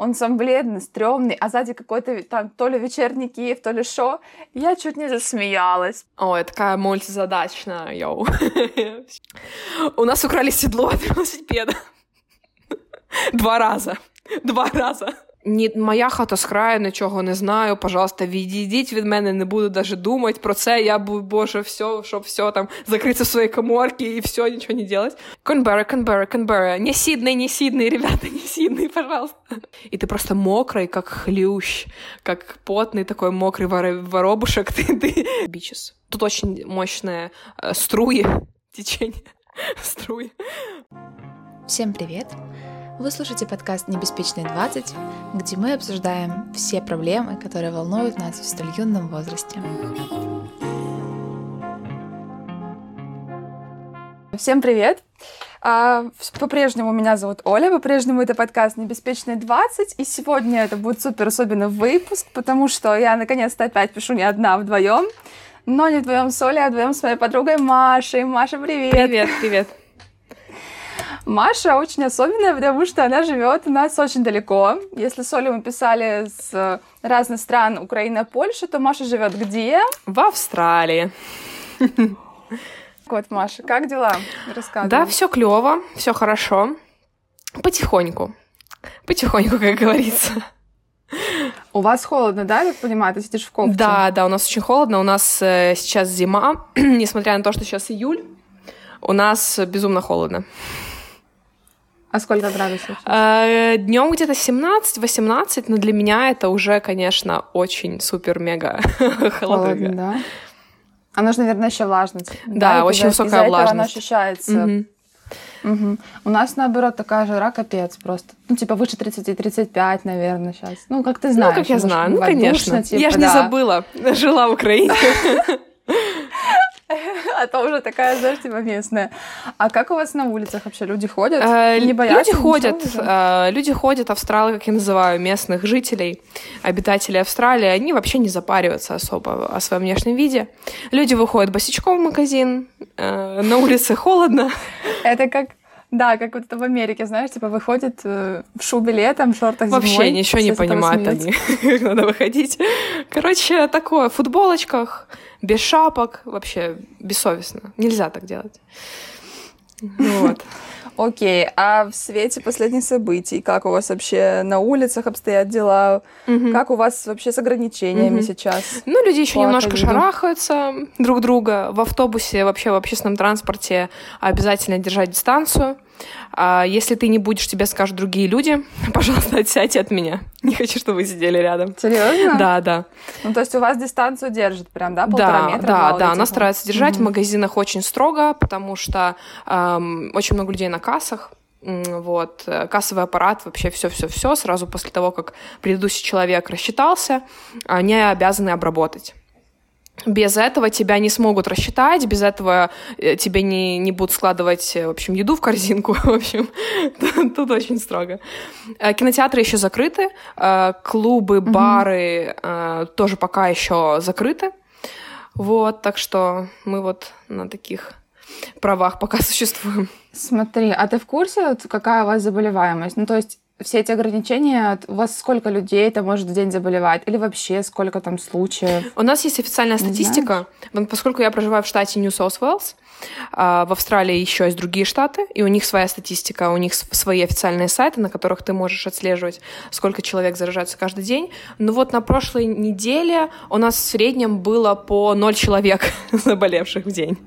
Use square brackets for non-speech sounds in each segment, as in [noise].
он сам бледный, стрёмный, а сзади какой-то там то ли вечерний Киев, то ли шо. Я чуть не засмеялась. Ой, такая мультизадачная, йоу. У нас украли седло от велосипеда. Два раза. Два раза. Ні, моя хата з краю, нічого не знаю. Пожалуйста, відійдіть від мене, не буду даже думати про це. Я буду, боже, все, щоб все там закритися в своїй коморці і все, нічого не делать. Канберра, Канберра, Канберра. Не Сидней, не Сидней, ребята, не Сидней, пожалуйста. И ты просто мокрый, как хлющ, как потный такой мокрый вор- воробушек. Ты, ты. Бичес. Тут очень мощные э, струи, течение, [laughs] струи. Всем привет! Вы слушаете подкаст «Небеспечные 20», где мы обсуждаем все проблемы, которые волнуют нас в столь юном возрасте. Всем привет! А, По-прежнему меня зовут Оля, по-прежнему это подкаст «Небеспечные 20», и сегодня это будет супер особенный выпуск, потому что я наконец-то опять пишу не одна, а вдвоем, но не вдвоем с Олей, а вдвоем с моей подругой Машей. Маша, привет! Привет, привет. Маша очень особенная, потому что она живет у нас очень далеко. Если с Олей мы писали с разных стран, Украина, Польша, то Маша живет где? В Австралии. Вот, Маша, как дела? Рассказывай. Да, все клево, все хорошо. Потихоньку. Потихоньку, как говорится. У вас холодно, да, я понимаю? Ты сидишь в кофте? Да, да, у нас очень холодно. У нас э, сейчас зима, [clears throat] несмотря на то, что сейчас июль, у нас безумно холодно. А сколько градусов? Э, Днем где-то 17-18, но для меня это уже, конечно, очень супер-мега [laughs] Холодно, холодно. да? Оно же, наверное, еще влажность. Да, это очень высокая из-за этого оно влажность. ощущается. Мгм. Мгм. У нас, наоборот, такая жара капец просто. Ну, типа, выше 30-35, наверное, сейчас. Ну, как ты знаешь. Ну, как я знаю, ну, конечно. душно, типа, я же не да. забыла, жила в Украине. [laughs] А то уже такая, знаешь, типа, местная. А как у вас на улицах вообще люди ходят? Э, Не боятся? Люди ходят, э, люди ходят, австралы, как я называю, местных жителей, обитателей Австралии, они вообще не запариваются особо о своем внешнем виде. Люди выходят босичком в магазин, э, на улице холодно. Это как... Да, как вот это в Америке, знаешь, типа выходит э, в шубе летом, в шортах зимой. Вообще ничего не понимают они, как [laughs] надо выходить. Короче, такое, в футболочках, без шапок, вообще бессовестно. Нельзя так делать. [laughs] Вот. Окей, а в свете последних событий, как у вас вообще на улицах обстоят дела? Мгм. Как у вас вообще с ограничениями Мгм. сейчас? Ну, люди еще По немножко ковиду. шарахаются друг друга. В автобусе, вообще в общественном транспорте обязательно держать дистанцию. А если ты не будешь, тебе скажут другие люди, [laughs] пожалуйста, отсядьте от меня. [laughs] Не хочу, чтобы вы сидели рядом. Серьезно? Да, да. Ну, то есть у вас дистанцию держит прям, да, полтора Да, метра? да, да, она вот? старается держать. В Мгм. магазинах очень строго, потому что эм, очень много людей на кассах. Вот, э, кассовый аппарат, вообще все-все-все, сразу после того, как предыдущий человек рассчитался, они обязаны обработать. Без этого тебя не смогут рассчитать, без этого э, тебе не, не будут складывать, э, в общем, еду в корзинку. [laughs] В общем, тут, [laughs] тут очень строго. Э, Кинотеатры еще закрыты, клубы, бары э, тоже пока еще закрыты. Вот, так что мы вот на таких правах пока [laughs] существуем. Смотри, а ты в курсе, какая у вас заболеваемость? Ну, то есть все эти ограничения, у вас сколько людей это может в день заболевать? Или вообще сколько там случаев? У нас есть официальная статистика, поскольку я проживаю в штате Нью Саус Уэллс, а, в Австралии еще есть другие штаты, и у них своя статистика, у них свои официальные сайты, на которых ты можешь отслеживать, сколько человек заражается каждый день. Но вот на прошлой неделе у нас в среднем было по ноль человек [laughs] заболевших в день.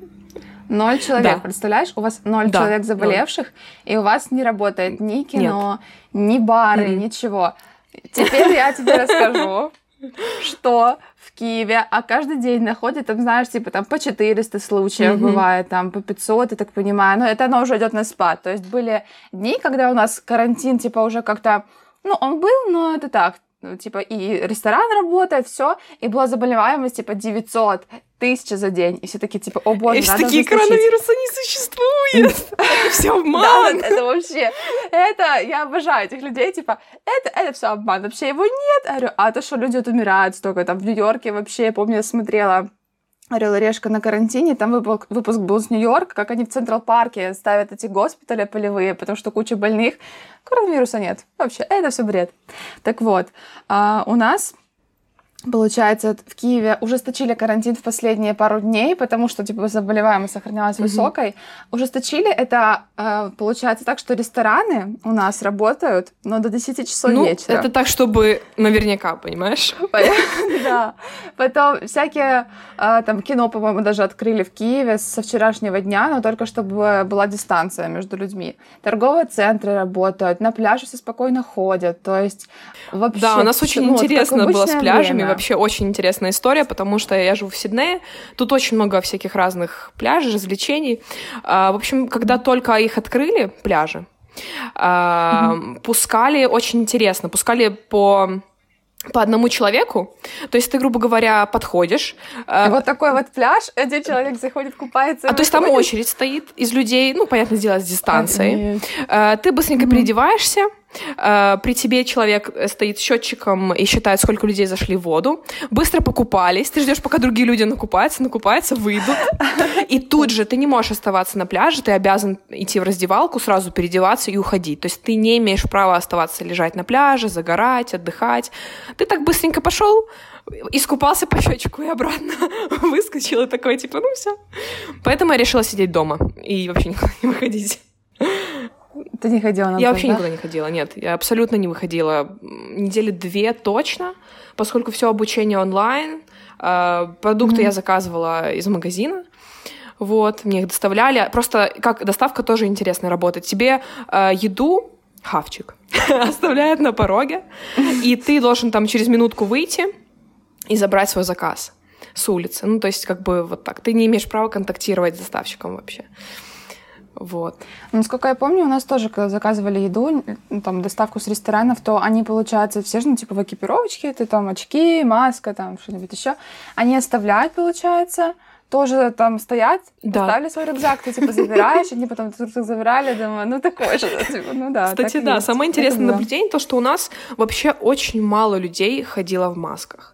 Ноль человек, Да. представляешь? У вас ноль Да, человек ноль. заболевших, и у вас не работает ни кино, ни бары, Мгм. ничего. Теперь я тебе расскажу, [laughs] что в Киеве, а каждый день находят, там, знаешь, типа там по 400 случаев Мгм. бывает, там по 500, я так понимаю, но это оно уже идет на спад. То есть были дни, когда у нас карантин, типа, уже как-то, ну, он был, но это так, ну, типа, и ресторан работает, все, и была заболеваемость, типа, 900, тысяча за день, и все такие, типа, о боже, и надо такие, коронавируса не существует. [laughs] Все обман. это вообще, это, я обожаю этих людей, типа, это, это все обман, вообще его нет. А то, что люди умирают столько, там, в Нью-Йорке вообще, помню, я смотрела Орел и Решка на карантине, там выпуск, выпуск был с Нью-Йорка, как они в Централ Парке ставят эти госпитали полевые, потому что куча больных. Коронавируса нет. Вообще, это все бред. Так вот, а у нас Получается, в Киеве ужесточили карантин в последние пару дней, потому что типа заболеваемость сохранялась mm-hmm. высокой. Ужесточили это, э, получается, так, что рестораны у нас работают, но до 10 часов ну, вечера. Это так, чтобы наверняка, понимаешь? [laughs] Да. Потом всякие э, там кино, по-моему, даже открыли в Киеве со вчерашнего дня, но только чтобы была дистанция между людьми. Торговые центры работают, на пляже все спокойно ходят, то есть вообще... Да, у нас очень ну, интересно было с пляжами, вообще очень интересная история, потому что я живу в Сиднее, тут очень много всяких разных пляжей, развлечений. А, в общем, когда только их открыли, пляжи, mm-hmm. пускали очень интересно, пускали по по одному человеку. То есть ты, грубо говоря, подходишь. Э, вот такой вот пляж, один человек заходит, купается. А то есть там очередь стоит из людей, ну, понятное дело, с дистанцией. Ты быстренько mm-hmm. переодеваешься, при тебе человек э, стоит счетчиком и считает, сколько людей зашли в воду. Быстро покупались. Ты ждешь, пока другие люди накупаются, накупаются, выйдут. И тут же ты не можешь оставаться на пляже, ты обязан идти в раздевалку, сразу переодеваться и уходить. То есть ты не имеешь права оставаться лежать на пляже, загорать, отдыхать. Ты так быстренько пошел, искупался по счетчику и обратно [laughs] выскочил и такой, типа, ну все. Поэтому я решила сидеть дома и вообще никуда не выходить. Ты не ходила на Я вообще да? никуда не ходила, нет. Я абсолютно не выходила. Недели две точно, поскольку все обучение онлайн. Э, продукты mm-hmm. я заказывала из магазина. Вот, мне их доставляли. Просто как доставка тоже интересно работать. Тебе э, еду, хавчик, [laughs] оставляют на пороге, и ты должен там через минутку выйти и забрать свой заказ с улицы. Ну, то есть, как бы вот так. Ты не имеешь права контактировать с доставщиком вообще. Вот. Насколько я помню, у нас тоже, когда заказывали еду, там, доставку с ресторанов, то они, получается, все же, ну, типа, в экипировочке, ты там очки, маска, там, что-нибудь еще. Они оставляют, получается, тоже там стоят, да. поставили свой рюкзак, ты типа забираешь, они потом этот рюкзак забирали, думаю, ну такой же, [laughs] типа, ну да. Кстати, да, есть. самое интересное наблюдение то, что у нас вообще очень мало людей ходило в масках.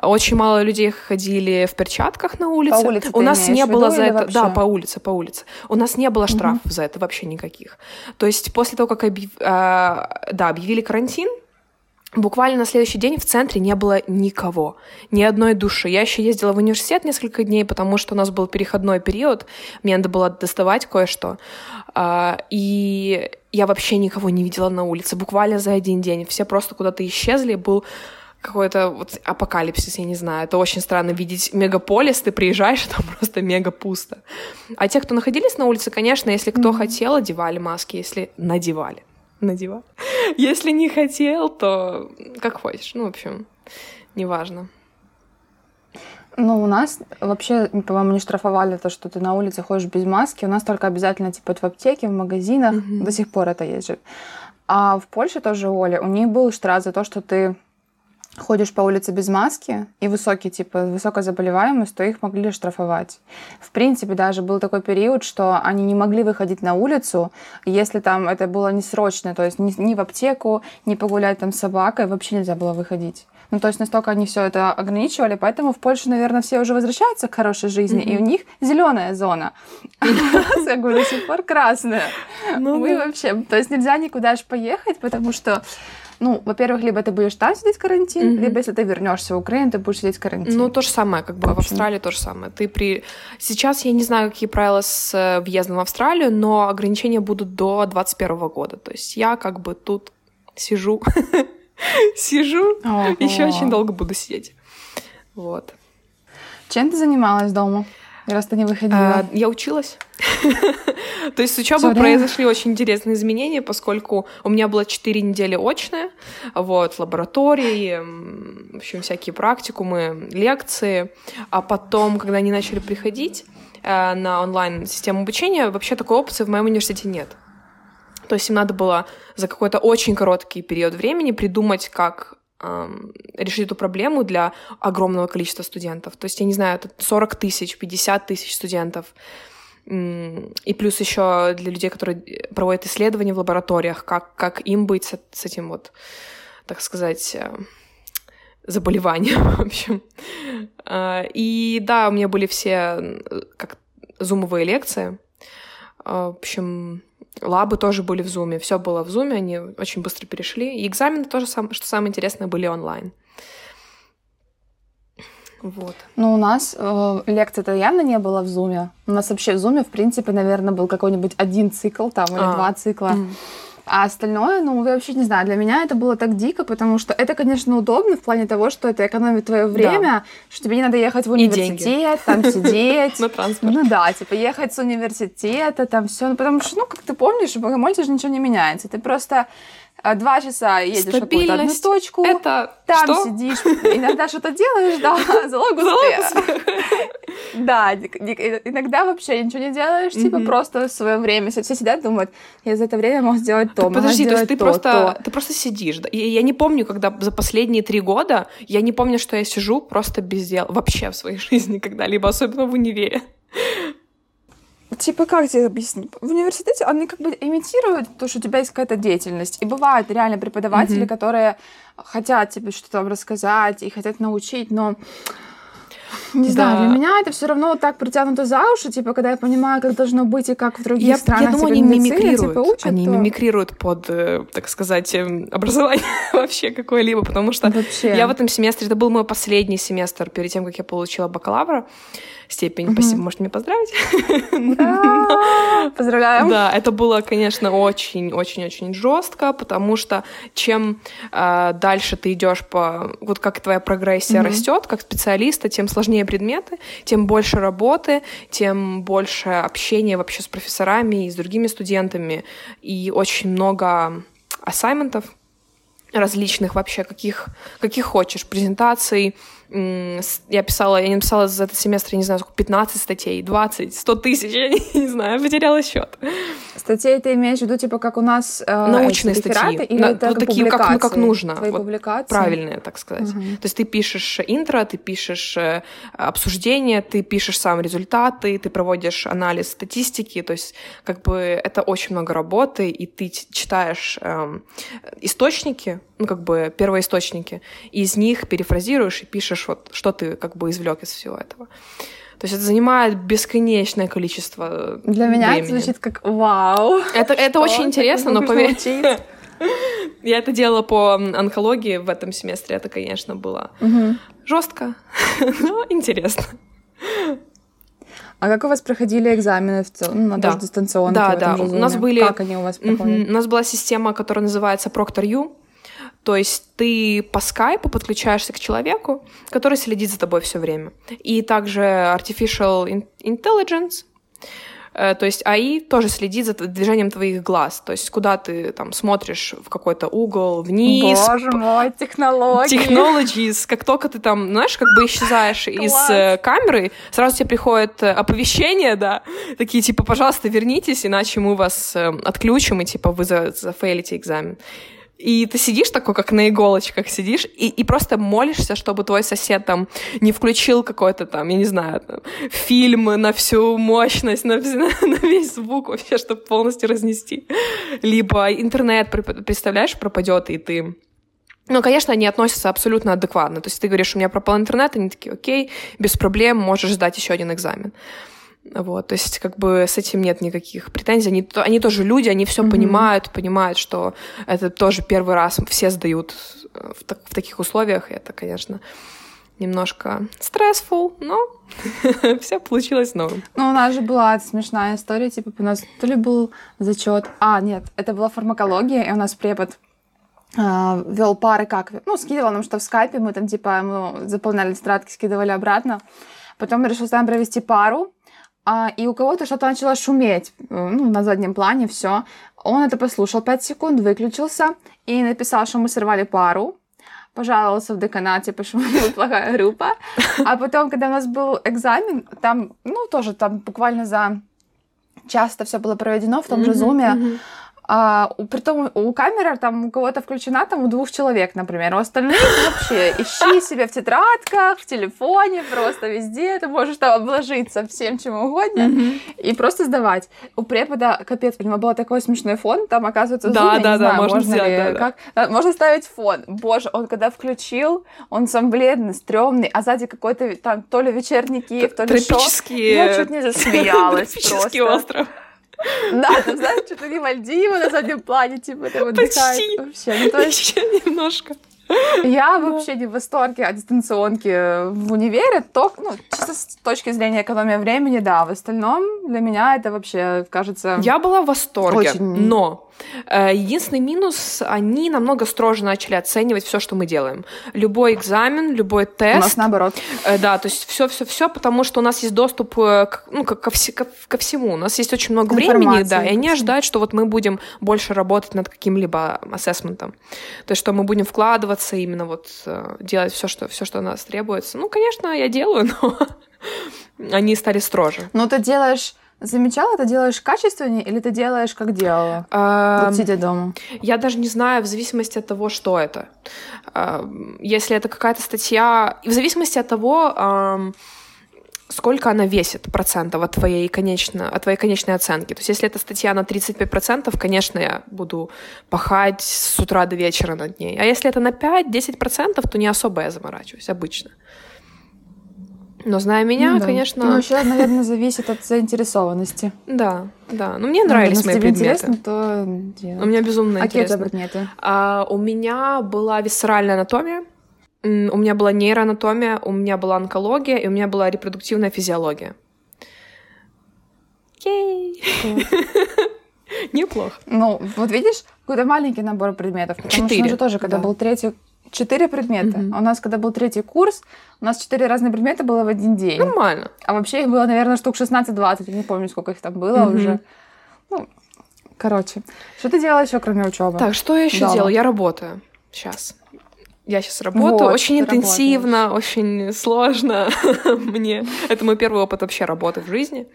Очень мало людей ходили в перчатках на улице. По улице У нас не было за это... Вообще? Да, по улице, по улице. У нас не было штрафов угу. за это вообще никаких. То есть после того, как объяв... а, да, объявили карантин, Буквально на следующий день в центре не было никого, ни одной души. Я еще ездила в университет несколько дней, потому что у нас был переходной период, мне надо было доставать кое-что. А, и я вообще никого не видела на улице, буквально за один день. Все просто куда-то исчезли, был какой-то вот апокалипсис, я не знаю. Это очень странно видеть мегаполис, ты приезжаешь, [laughs] там просто мега пусто. А те, кто находились на улице, конечно, если кто mm-hmm. хотел, одевали маски, если надевали. [laughs] Надевали. Если не хотел, то как хочешь. Ну, в общем, неважно. Ну, у нас вообще, по-моему, не штрафовали то, что ты на улице ходишь без маски. У нас только обязательно, типа, в аптеке, в магазинах. Mm-hmm. До сих пор это есть А в Польше тоже, Оля, у них был штраф за то, что ты ходишь по улице без маски и высокий, типа, высокая заболеваемость, то их могли штрафовать. В принципе, даже был такой период, что они не могли выходить на улицу, если там это было не срочно, то есть ни, ни в аптеку, ни погулять там с собакой, вообще нельзя было выходить. Ну, то есть настолько они все это ограничивали, поэтому в Польше, наверное, все уже возвращаются к хорошей жизни, mm-hmm. и у них зеленая зона. А [laughs] у нас, я говорю, до сих пор красная. Ну Мы вообще, то есть нельзя никуда аж поехать, потому что ну, во-первых, либо ты будешь там сидеть карантин, mm-hmm. либо если ты вернешься в Украину, ты будешь сидеть карантин. Ну, то же самое, как бы в, в Австралии то же самое. Ты при... Сейчас я не знаю, какие правила с э, въездом в Австралию, но ограничения будут до 2021 года. То есть я как бы тут сижу, [laughs] сижу, еще очень долго буду сидеть. Вот. Чем ты занималась дома? Раз ты не выходила. А, я училась. [laughs] То есть с учебой произошли очень интересные изменения, поскольку у меня было 4 недели очные, вот, лаборатории, в общем, всякие практикумы, лекции. А потом, когда они начали приходить э, на онлайн-систему обучения, вообще такой опции в моем университете нет. То есть им надо было за какой-то очень короткий период времени придумать, как решить эту проблему для огромного количества студентов. То есть, я не знаю, это 40 тысяч, 50 тысяч студентов. И плюс еще для людей, которые проводят исследования в лабораториях, как, как им быть с, с этим вот, так сказать, э, заболевания, [laughs] в общем. А, и да, у меня были все как зумовые лекции. А, в общем, лабы тоже были в зуме, все было в зуме, они очень быстро перешли. И экзамены тоже, что самое интересное, были онлайн. Вот. Ну, у нас э, лекции-то явно не было в Зуме. У нас вообще в Зуме, в принципе, наверное, был какой-нибудь один цикл там или а. два цикла. Mm. А остальное, ну, я вообще не знаю, для меня это было так дико, потому что это, конечно, удобно в плане того, что это экономит твое время, да. что тебе не надо ехать в университет, там сидеть. [laughs] На транспорт. Ну да, типа ехать с университета, там все. Ну, потому что, ну, как ты помнишь, в Богомольце же ничего не меняется. Ты просто два часа едешь в какую-то одну точку, это там что? сидишь, иногда что-то делаешь, да, [laughs] залог успеха. Да, иногда вообще ничего не делаешь, типа просто в свое время. Все сидят, думают, я за это время мог сделать то, Подожди, то есть ты просто, ты просто сидишь. Я не помню, когда за последние три года, я не помню, что я сижу просто без дела вообще в своей [laughs] жизни когда-либо, особенно в универе. Типа, как тебе объяснить? В университете они как бы имитируют то, что у тебя есть какая-то деятельность. И бывают реально преподаватели, mm-hmm. которые хотят тебе что-то рассказать и хотят научить, но не да. знаю, для меня это все равно вот так притянуто за уши, типа, когда я понимаю, как должно быть и как в других я, странах. Я думаю, типа, они мимикрируют. Типа, учат, они то... мимикрируют под, э, так сказать, эм, образование [laughs] вообще какое-либо, потому что вообще. я в этом семестре, это был мой последний семестр перед тем, как я получила бакалавра степень. Угу. Спасибо, можете меня поздравить. [laughs] [laughs] Поздравляем. Да, это было, конечно, очень-очень-очень жестко, потому что чем э, дальше ты идешь по, вот как твоя прогрессия растет, как специалиста, тем сложнее предметы, тем больше работы, тем больше общения вообще с профессорами и с другими студентами, и очень много ассайментов различных вообще, каких, каких хочешь, презентаций, я писала, я не написала за этот семестр, я не знаю, сколько, 15 статей, 20, 100 тысяч, [laughs] я не, не знаю, потеряла счет. Статей ты имеешь в виду, типа, как у нас э, Научные статьи. Или На, это вот такие, как, ну, как нужно. Твои вот, публикации? Правильные, так сказать. Угу. То есть ты пишешь интро, ты пишешь э, обсуждение, ты пишешь сам результаты, ты проводишь анализ статистики, то есть как бы это очень много работы, и ты читаешь э, источники, ну, как бы первоисточники, и из них перефразируешь и пишешь вот, что ты как бы извлек из всего этого. То есть это занимает бесконечное количество Для времени. меня это звучит как вау. Это, это очень интересно, но поверь... [laughs] Я это делала по онкологии в этом семестре. Это, конечно, было угу. жестко, [laughs] но интересно. А как у вас проходили экзамены в целом? Ну, да. дистанционно? Да, да. У нас были... Как они у вас проходят? У нас была система, которая называется Proctor-U. То есть ты по скайпу подключаешься к человеку, который следит за тобой все время. И также Artificial Intelligence, э, то есть АИ тоже следит за движением твоих глаз. То есть куда ты там смотришь в какой-то угол, вниз. Боже мой, технологии. Technologies. Как только ты там, знаешь, как бы исчезаешь из э, камеры, сразу тебе приходит э, оповещение, да, такие типа, пожалуйста, вернитесь, иначе мы вас отключим, и типа вы зафейлите экзамен. И ты сидишь такой, как на иголочках сидишь, и, и просто молишься, чтобы твой сосед там не включил какой-то там, я не знаю, там, фильм на всю мощность, на, [laughs] на весь звук вообще, чтобы полностью разнести. Либо интернет, представляешь, пропадет, и ты ну, конечно, они относятся абсолютно адекватно. То есть ты говоришь, у меня пропал интернет, они такие, окей, без проблем, можешь сдать еще один экзамен. Вот, то есть как бы с этим нет никаких претензий. Они, они тоже люди, они все mm-hmm. понимают, понимают, что это тоже первый раз все сдают э, в, так, в таких условиях. И это, конечно, немножко стрессфул, но [laughs] все получилось норм. Ну, у нас же была смешная история, типа, у нас то ли был зачет, а, нет, это была фармакология, и у нас препод э, вел пары как, ну, скидывал нам что в скайпе, мы там, типа, мы заполняли тетрадки, скидывали обратно. Потом решил с нами провести пару, а, и у кого-то что-то начало шуметь, э, ну, на заднем плане, все. Он это послушал 5 секунд, выключился и написал, что мы сорвали пару, пожаловался в деканате, типа, что мы [laughs] плохая группа. А потом, когда у нас был экзамен, там, ну, тоже там буквально за час это все было проведено в том же зуме, а, у- притом у камеры там у кого-то включена там у двух человек, например, у остальных вообще ищи себе в тетрадках, в телефоне, просто везде, ты можешь там обложиться всем чем угодно и просто сдавать. У препода, капец, у него был такой смешной фон, там, оказывается, Да, я да, не да, знаю, можно можно сделать, ли, да, как, да, можно ставить фон. Боже, он когда включил, он сам бледный, стрёмный, а сзади какой-то там то ли вечерний Киев, то ли шо. Тропические... Я чуть не засмеялась [laughs] просто. остров. Да, там, знаешь, что-то не Мальдивы на заднем плане, типа, там Почти. отдыхает вообще. Ну, то есть Еще немножко. я вообще не в восторге от дистанционки в универе, то, ну, чисто с точки зрения экономии времени, да, в остальном для меня это вообще, кажется... Я была в восторге, Очень. но единственный минус, они намного строже начали оценивать все, что мы делаем. Любой экзамен, любой У нас тест. наоборот. Э, Да, то есть все, все, все, потому что у нас есть доступ э, к, ну, ко, ко ко- всему. У нас есть очень много времени, да, и они ожидают, что вот мы будем больше работать над каким-либо ассессментом. То есть, что мы будем вкладываться именно вот э, делать все, что, все, что от нас требуется. Ну, конечно, я делаю, [laughs] но они стали строже. Ну, ты делаешь... Замечала, ты делаешь качественнее или ты делаешь, как делала? А, Вот сидя дома. Я даже не знаю, в зависимости от того, что это. Если это какая-то статья, в зависимости от того, сколько она весит процентов от твоей, конечно, от твоей конечной оценки. То есть если это статья на 35 процентов, конечно, я буду пахать с утра до вечера над ней. А если это на 5-10 процентов, то не особо я заморачиваюсь, обычно. Но зная меня, Ну да. конечно... Ну, еще, наверное, зависит от заинтересованности. Да, да. Но мне Ну, нравились если мои тебе предметы. интересно, то. У меня безумно А какие у тебя интересно. предметы? А, у меня была висцеральная анатомия, у меня была нейроанатомия, у меня была онкология, и у меня была репродуктивная физиология. Ей! [laughs] Неплохо. Ну, вот видишь, какой-то маленький набор предметов. Потому что Четыре, нас же тоже, когда да. был третий... Четыре предмета. А У нас, когда был третий курс, у нас четыре разные предмета было в один день. Нормально. А вообще их было, наверное, штук 16-20. Я не помню, сколько их там было Мгм. уже. Ну, короче. Что ты делала еще, кроме учебы? Так, что я еще Дома. делаю? Я работаю сейчас. Я сейчас работаю Вот, очень интенсивно, очень сложно [laughs] мне. Это мой первый опыт вообще работы в жизни,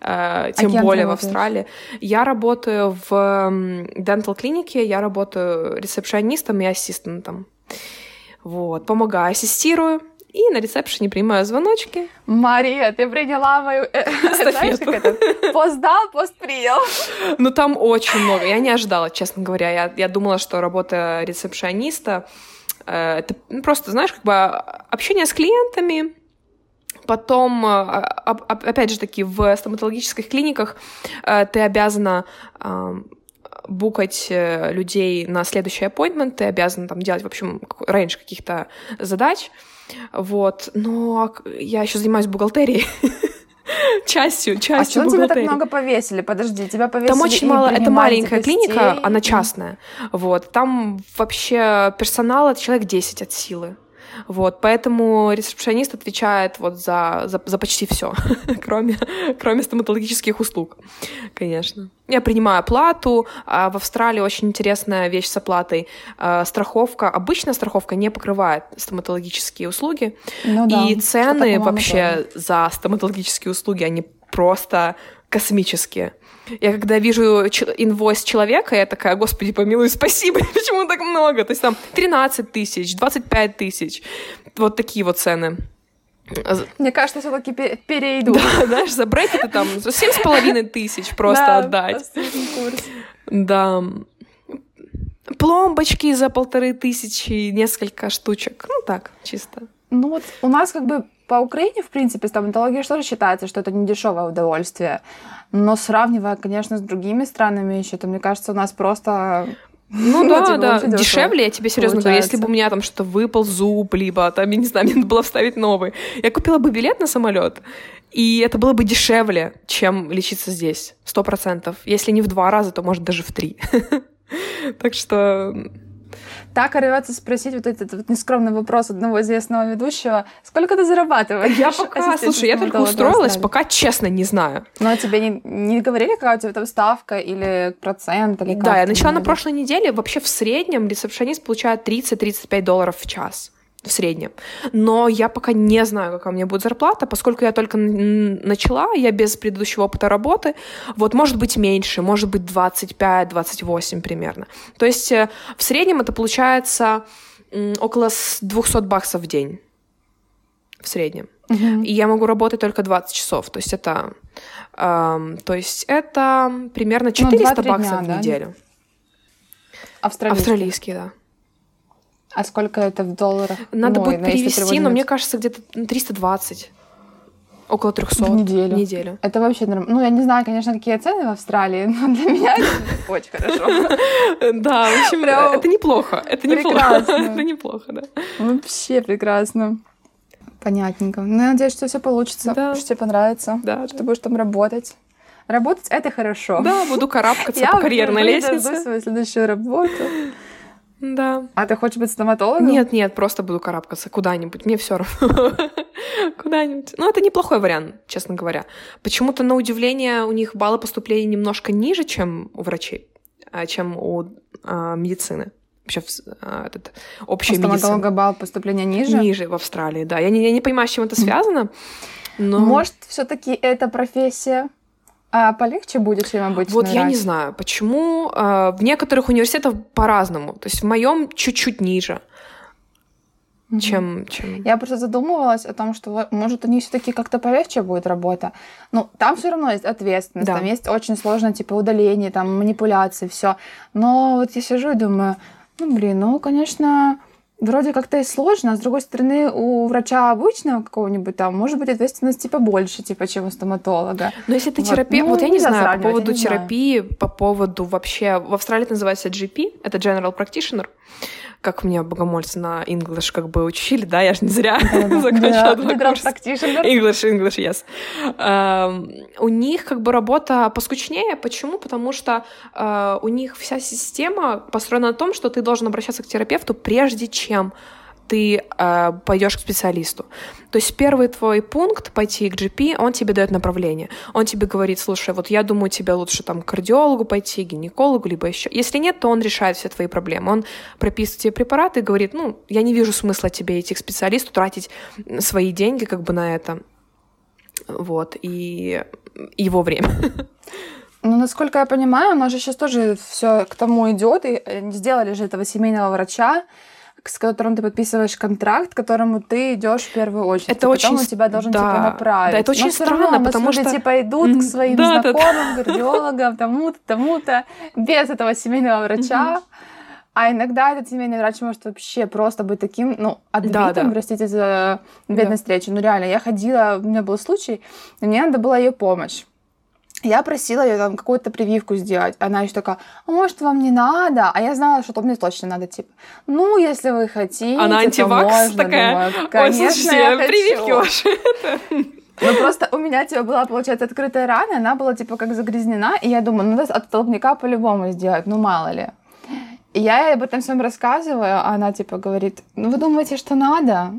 э, тем ты более в работаешь? Австралии. Я работаю в м, dental клинике, я работаю ресепшионистом и ассистентом. Вот, помогаю, ассистирую. И на ресепшене принимаю звоночки. Мария, ты приняла мою... э, [laughs] Знаешь, как это? Пост дал, пост принял. Ну, там очень много. Я не ожидала, честно говоря. Я, я думала, что работа ресепшиониста э, это ну, просто, знаешь, как бы общение с клиентами. Потом, э, опять же таки, в стоматологических клиниках э, ты обязана букать э, людей на следующий appointment, ты обязана там делать, в общем, range каких-то задач. Вот. Но я еще занимаюсь бухгалтерией. [laughs] Частью, А частью что тебя так много повесили? Подожди, тебя повесили Там очень мало, это маленькая гостей, клиника, она частная. Вот, там вообще персонал это человек 10 от силы. Вот, поэтому ресепшионист отвечает вот за, за, за почти все, [laughs] кроме, кроме стоматологических услуг, конечно. Я принимаю оплату. а в Австралии очень интересная вещь с оплатой. А, Страховка, обычная страховка не покрывает стоматологические услуги. Ну да, И цены вообще за стоматологические услуги, они просто космические. Я когда вижу инвойс человека, я такая, господи, помилуй, спасибо, [laughs] почему так много? То есть там 13 тысяч, 25 тысяч, вот такие вот цены. Мне кажется, все-таки перейду. Да, [laughs] знаешь, за брекеты там семь с половиной тысяч просто Да, отдать. курс. Да. Пломбочки за полторы тысячи, несколько штучек. Ну так, чисто. Ну вот у нас как бы по Украине, в принципе, стоматология же тоже считается, что это не дешевое удовольствие. Но сравнивая, конечно, с другими странами еще, то мне кажется, у нас просто... Ну [laughs] да, типа, да, дешевле, я тебе серьезно говорю, если бы у меня там что-то выпал зуб, либо там, я не знаю, мне надо было вставить новый, я купила бы билет на самолет, и это было бы дешевле, чем лечиться здесь, сто процентов. Если не в два раза, то может даже в три. [laughs] Так что Так рвется спросить вот этот вот нескромный вопрос одного известного ведущего. Сколько ты зарабатываешь? я пока, слушай, я только устроилась, пока честно не знаю. Но тебе не, не говорили, какая у тебя там ставка или процент? Или Да, я начала на прошлой неделе, вообще в среднем ресепшонист получает 30-35 долларов в час. В среднем. Но я пока не знаю, какая у меня будет зарплата, поскольку я только начала, я без предыдущего опыта работы. Вот, может быть, меньше, может быть, 25-28 примерно. То есть э, в среднем это получается около 200 баксов в день. В среднем. Uh-huh. И я могу работать только 20 часов. То есть это, эм, то есть это примерно 400 ну, баксов дня, в неделю. Австралийские. Австралийские, да. А сколько это в долларах? Надо ну, будет перевести, но мне кажется, где-то 320. Около 300 в неделю. В неделю. Это вообще нормально. Ну, я не знаю, конечно, какие цены в Австралии, но для меня это [laughs] очень хорошо. [laughs] Да, в общем, это неплохо. Это неплохо. [laughs] Это неплохо, да. Вообще прекрасно. Понятненько. Ну, я надеюсь, что все получится, да. что тебе понравится, да, что да. будешь там работать. Работать — это хорошо. Да, буду карабкаться по карьерной лестнице. Я свою следующую работу. Да. А ты хочешь быть стоматологом? Нет, нет, просто буду карабкаться куда-нибудь. Мне все равно. [laughs] куда-нибудь. Ну, это неплохой вариант, честно говоря. Почему-то, на удивление, у них баллы поступления немножко ниже, чем у врачей, а, чем у а, медицины вообще а, этот общая у стоматолога балл поступления ниже? Ниже в Австралии, да. Я не, я не понимаю, с чем это связано. Но... Может, все-таки эта профессия а полегче будет, чем обычно? Вот я не знаю, почему. Э, в некоторых университетах по-разному. То есть в моем чуть-чуть ниже. Mm-hmm. Чем, чем... Я просто задумывалась о том, что, может, у них все-таки как-то полегче будет работа. Ну, там все равно есть ответственность, да. там есть очень сложно, типа, удаление, там, манипуляции, все. Но вот я сижу и думаю, ну, блин, ну, конечно, вроде как-то и сложно, а с другой стороны, у врача обычного какого-нибудь там может быть ответственность типа больше, типа, чем у стоматолога. Но если ты вот. терапевт, ну, вот я не знаю, по поводу терапии, знаю. по поводу вообще, в Австралии это называется GP, это General Practitioner, как меня богомольцы на English как бы учили, да, я же не зря [laughs] закончила курс. English, English, yes. Эм, у них как бы работа поскучнее. Почему? Потому что э, у них вся система построена на том, что ты должен обращаться к терапевту прежде чем ты э, пойдешь к специалисту. То есть первый твой пункт пойти к GP, он тебе дает направление. Он тебе говорит, слушай, вот я думаю, тебе лучше там к кардиологу пойти, гинекологу, либо еще. Если нет, то он решает все твои проблемы. Он прописывает тебе препараты и говорит, ну, я не вижу смысла тебе идти к специалисту, тратить свои деньги как бы на это. Вот, и его время. Ну, насколько я понимаю, у нас же сейчас тоже все к тому идет, и э, сделали же этого семейного врача, с которым ты подписываешь контракт, к которому ты идешь в первую очередь. Это и очень... Потом он тебя должен да. типа направить. Да, это очень Но странно, равно, потому что... типа идут к своим да, знакомым, да, кардиологам, тому-то, тому-то, без этого семейного врача. А иногда этот семейный врач может вообще просто быть таким, ну, отбитым, да, да. простите за бедность да. речи. Ну, реально, я ходила, у меня был случай, и мне надо была ее помощь. Я просила ее там какую-то прививку сделать. Она еще такая, а может, вам не надо? А я знала, что мне точно надо, типа, ну, если вы хотите, Она антивакс можно. такая, Думаю, конечно, я прививки ваши. Ну, просто у меня, типа, была, получается, открытая рана, она была, типа, как загрязнена, и я думаю, ну, надо от столбняка по-любому сделать, ну, мало ли. И я ей об этом всем рассказываю, а она, типа, говорит, ну, вы думаете, что надо?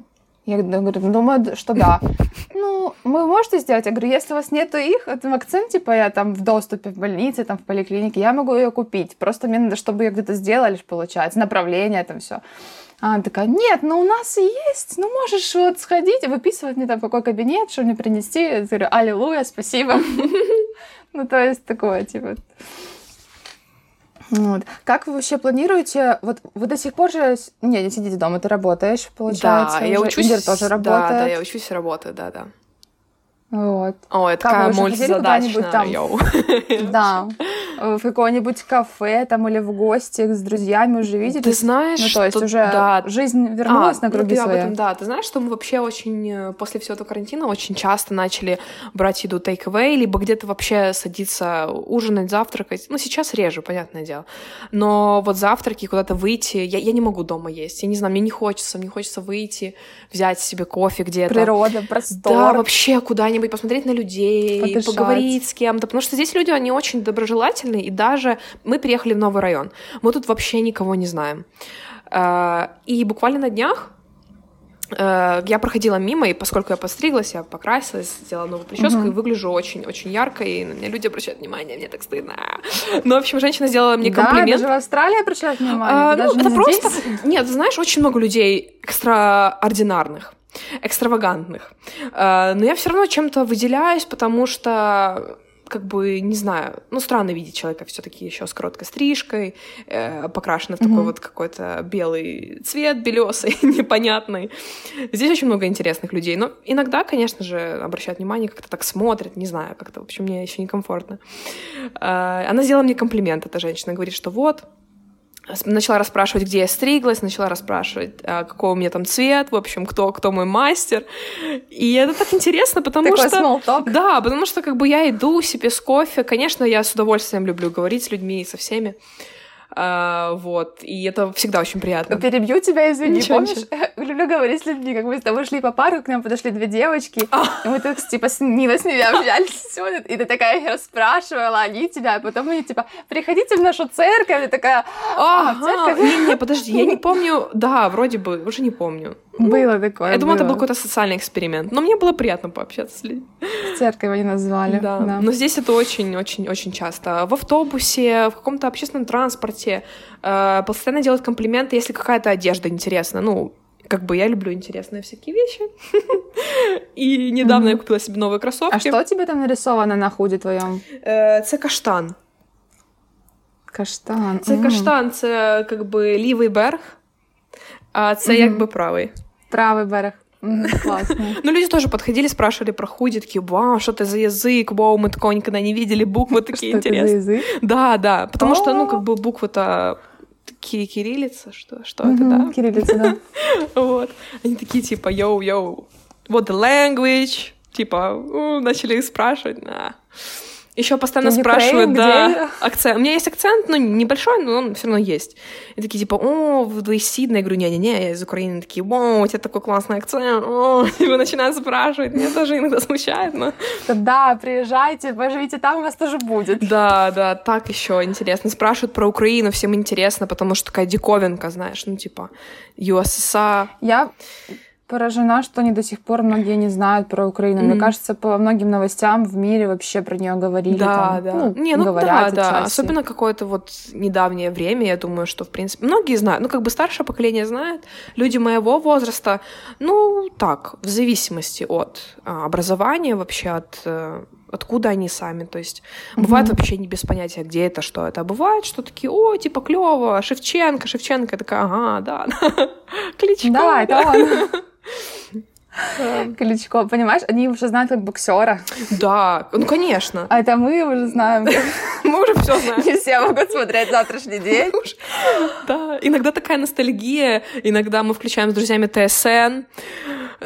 Я говорю, ну, думаю, что да. Ну, вы можете сделать? Я говорю, если у вас нету их, это вакцин, типа, я там в доступе в больнице, там в поликлинике, я могу ее купить. Просто мне надо, чтобы ее где-то сделали, получается, направление там все. А она такая, нет, ну у нас и есть, ну можешь вот сходить, выписывать мне там какой кабинет, что мне принести. Я говорю, аллилуйя, спасибо. [laughs] Ну, то есть такое, типа. Вот. Как вы вообще планируете? Вот вы до сих пор же не, не сидите дома, ты работаешь, получается. Да, я учусь. Индир тоже работает. Да, да, я учусь и работаю, да, да. Вот. О, это такая мультизадачная, там. Да, [laughs] в какое-нибудь кафе там или в гости с друзьями уже видели? Ты знаешь, ну, то есть что, уже да. жизнь вернулась а, на круги ну, свои? Этом, да, ты знаешь, что мы вообще очень э, после всего этого карантина очень часто начали брать еду take away, либо где-то вообще садиться ужинать, завтракать. Ну, сейчас реже, понятное дело. Но вот завтраки, куда-то выйти, я, я не могу дома есть. Я не знаю, мне не хочется, мне хочется выйти, взять себе кофе где-то. Природа, простор. Да, вообще куда-нибудь посмотреть на людей, Подышать. поговорить с кем-то. Потому что здесь люди, они очень доброжелательные, замечательный, и даже мы приехали в новый район. Мы тут вообще никого не знаем. Э, и буквально на днях Э, я проходила мимо, и поскольку я постриглась, я покрасилась, сделала новую прическу угу. и выгляжу очень-очень ярко, и на меня люди обращают внимание, мне так стыдно. Ну, в общем, женщина сделала мне комплимент. Да, даже в Австралии обращают внимание. А, ну, это не просто... Нет, знаешь, очень много людей экстраординарных экстравагантных. Но я все равно чем-то выделяюсь, потому что как бы, не знаю, ну, странно видеть человека все таки еще с короткой стрижкой, э, покрашенный в такой mm-hmm. вот какой-то белый цвет, белесый, [laughs] непонятный. Здесь очень много интересных людей, но иногда, конечно же, обращают внимание, как-то так смотрят, не знаю, как-то, в общем, мне еще некомфортно. Э, она сделала мне комплимент, эта женщина, говорит, что вот, начала расспрашивать, где я стриглась, начала расспрашивать, а, какой у меня там цвет, в общем, кто, кто мой мастер. И это так интересно, потому Такой что... Да, потому что как бы я иду себе с кофе. Конечно, я с удовольствием люблю говорить с людьми и со всеми. А, вот, и это всегда очень приятно. Перебью тебя, извини, ничего, помнишь? Ничего. [laughs] Люблю говорить с людьми, как мы с тобой шли по парку, к нам подошли две девочки, а. и мы так, типа, с Нина с ними общались, [laughs] и ты такая расспрашивала, они тебя, а потом они, типа, приходите в нашу церковь, и такая, а, церковь? Не, не, подожди, я не [laughs] помню, да, вроде бы, уже не помню. Было такое. Я думала, это был какой-то социальный эксперимент, но мне было приятно пообщаться с людьми. Церковь они назвали. Да. да. Но здесь это очень-очень-очень часто. В автобусе, в каком-то общественном транспорте э, постоянно делают комплименты, если какая-то одежда интересна. Ну, как бы я люблю интересные всякие вещи. [laughs] И недавно я купила себе новые кроссовки. А что тебе там нарисовано на худе твоем? Э, це каштан. Каштан. Це каштан, це как бы лівий берег, а це якби правий. Правый берег. Классно. [laughs] Ну, люди тоже подходили, спрашивали про худи, такие, вау, что это за язык, вау, мы такого никогда не видели, буквы такие интересные. Да, да, потому что, ну, как бы буквы-то кириллица, что, что это, да? Кириллица, да. [laughs] Вот. Они такие, типа, йоу-йоу, what the language? Типа, начали их спрашивать, на. Еще постоянно Ты спрашивают, да, акцент. У меня есть акцент, ну, небольшой, но он все равно есть. И такие, типа, о, вы из Сидна? Я говорю, не-не-не, я из Украины. Такие, о, у тебя такой классный акцент. О, [laughs] и вы начинают спрашивать. Меня тоже иногда смущает, но... Да, приезжайте, поживите там, у вас тоже будет. [laughs] Да, да, так еще интересно. Спрашивают про Украину, всем интересно, потому что такая диковинка, знаешь, ну, типа, ЮССР. Я поражена, что они до сих пор многие не знают про Украину. Mm-hmm. Мне кажется, по многим новостям в мире вообще про нее говорили. Да, там, да. Ну, не, ну говорят да, да. Особенно какое-то вот недавнее время, я думаю, что, в принципе, многие знают. Ну, как бы старшее поколение знает. Люди моего возраста, ну, так, в зависимости от а, образования, вообще от э, откуда они сами. То есть mm-hmm. бывает вообще не без понятия, где это, что это. А бывает, что такие, о, типа, клево, Шевченко, Шевченко, такая, ага, да, [laughs] Кличко. Да, это он. [laughs] [laughs] Кличко, понимаешь, они уже знают как боксера. Да, ну конечно. А это мы уже знаем. [laughs] Мы уже все знаем. Не все могут смотреть завтрашний день. Да, иногда такая ностальгия. Иногда мы включаем с друзьями ТСН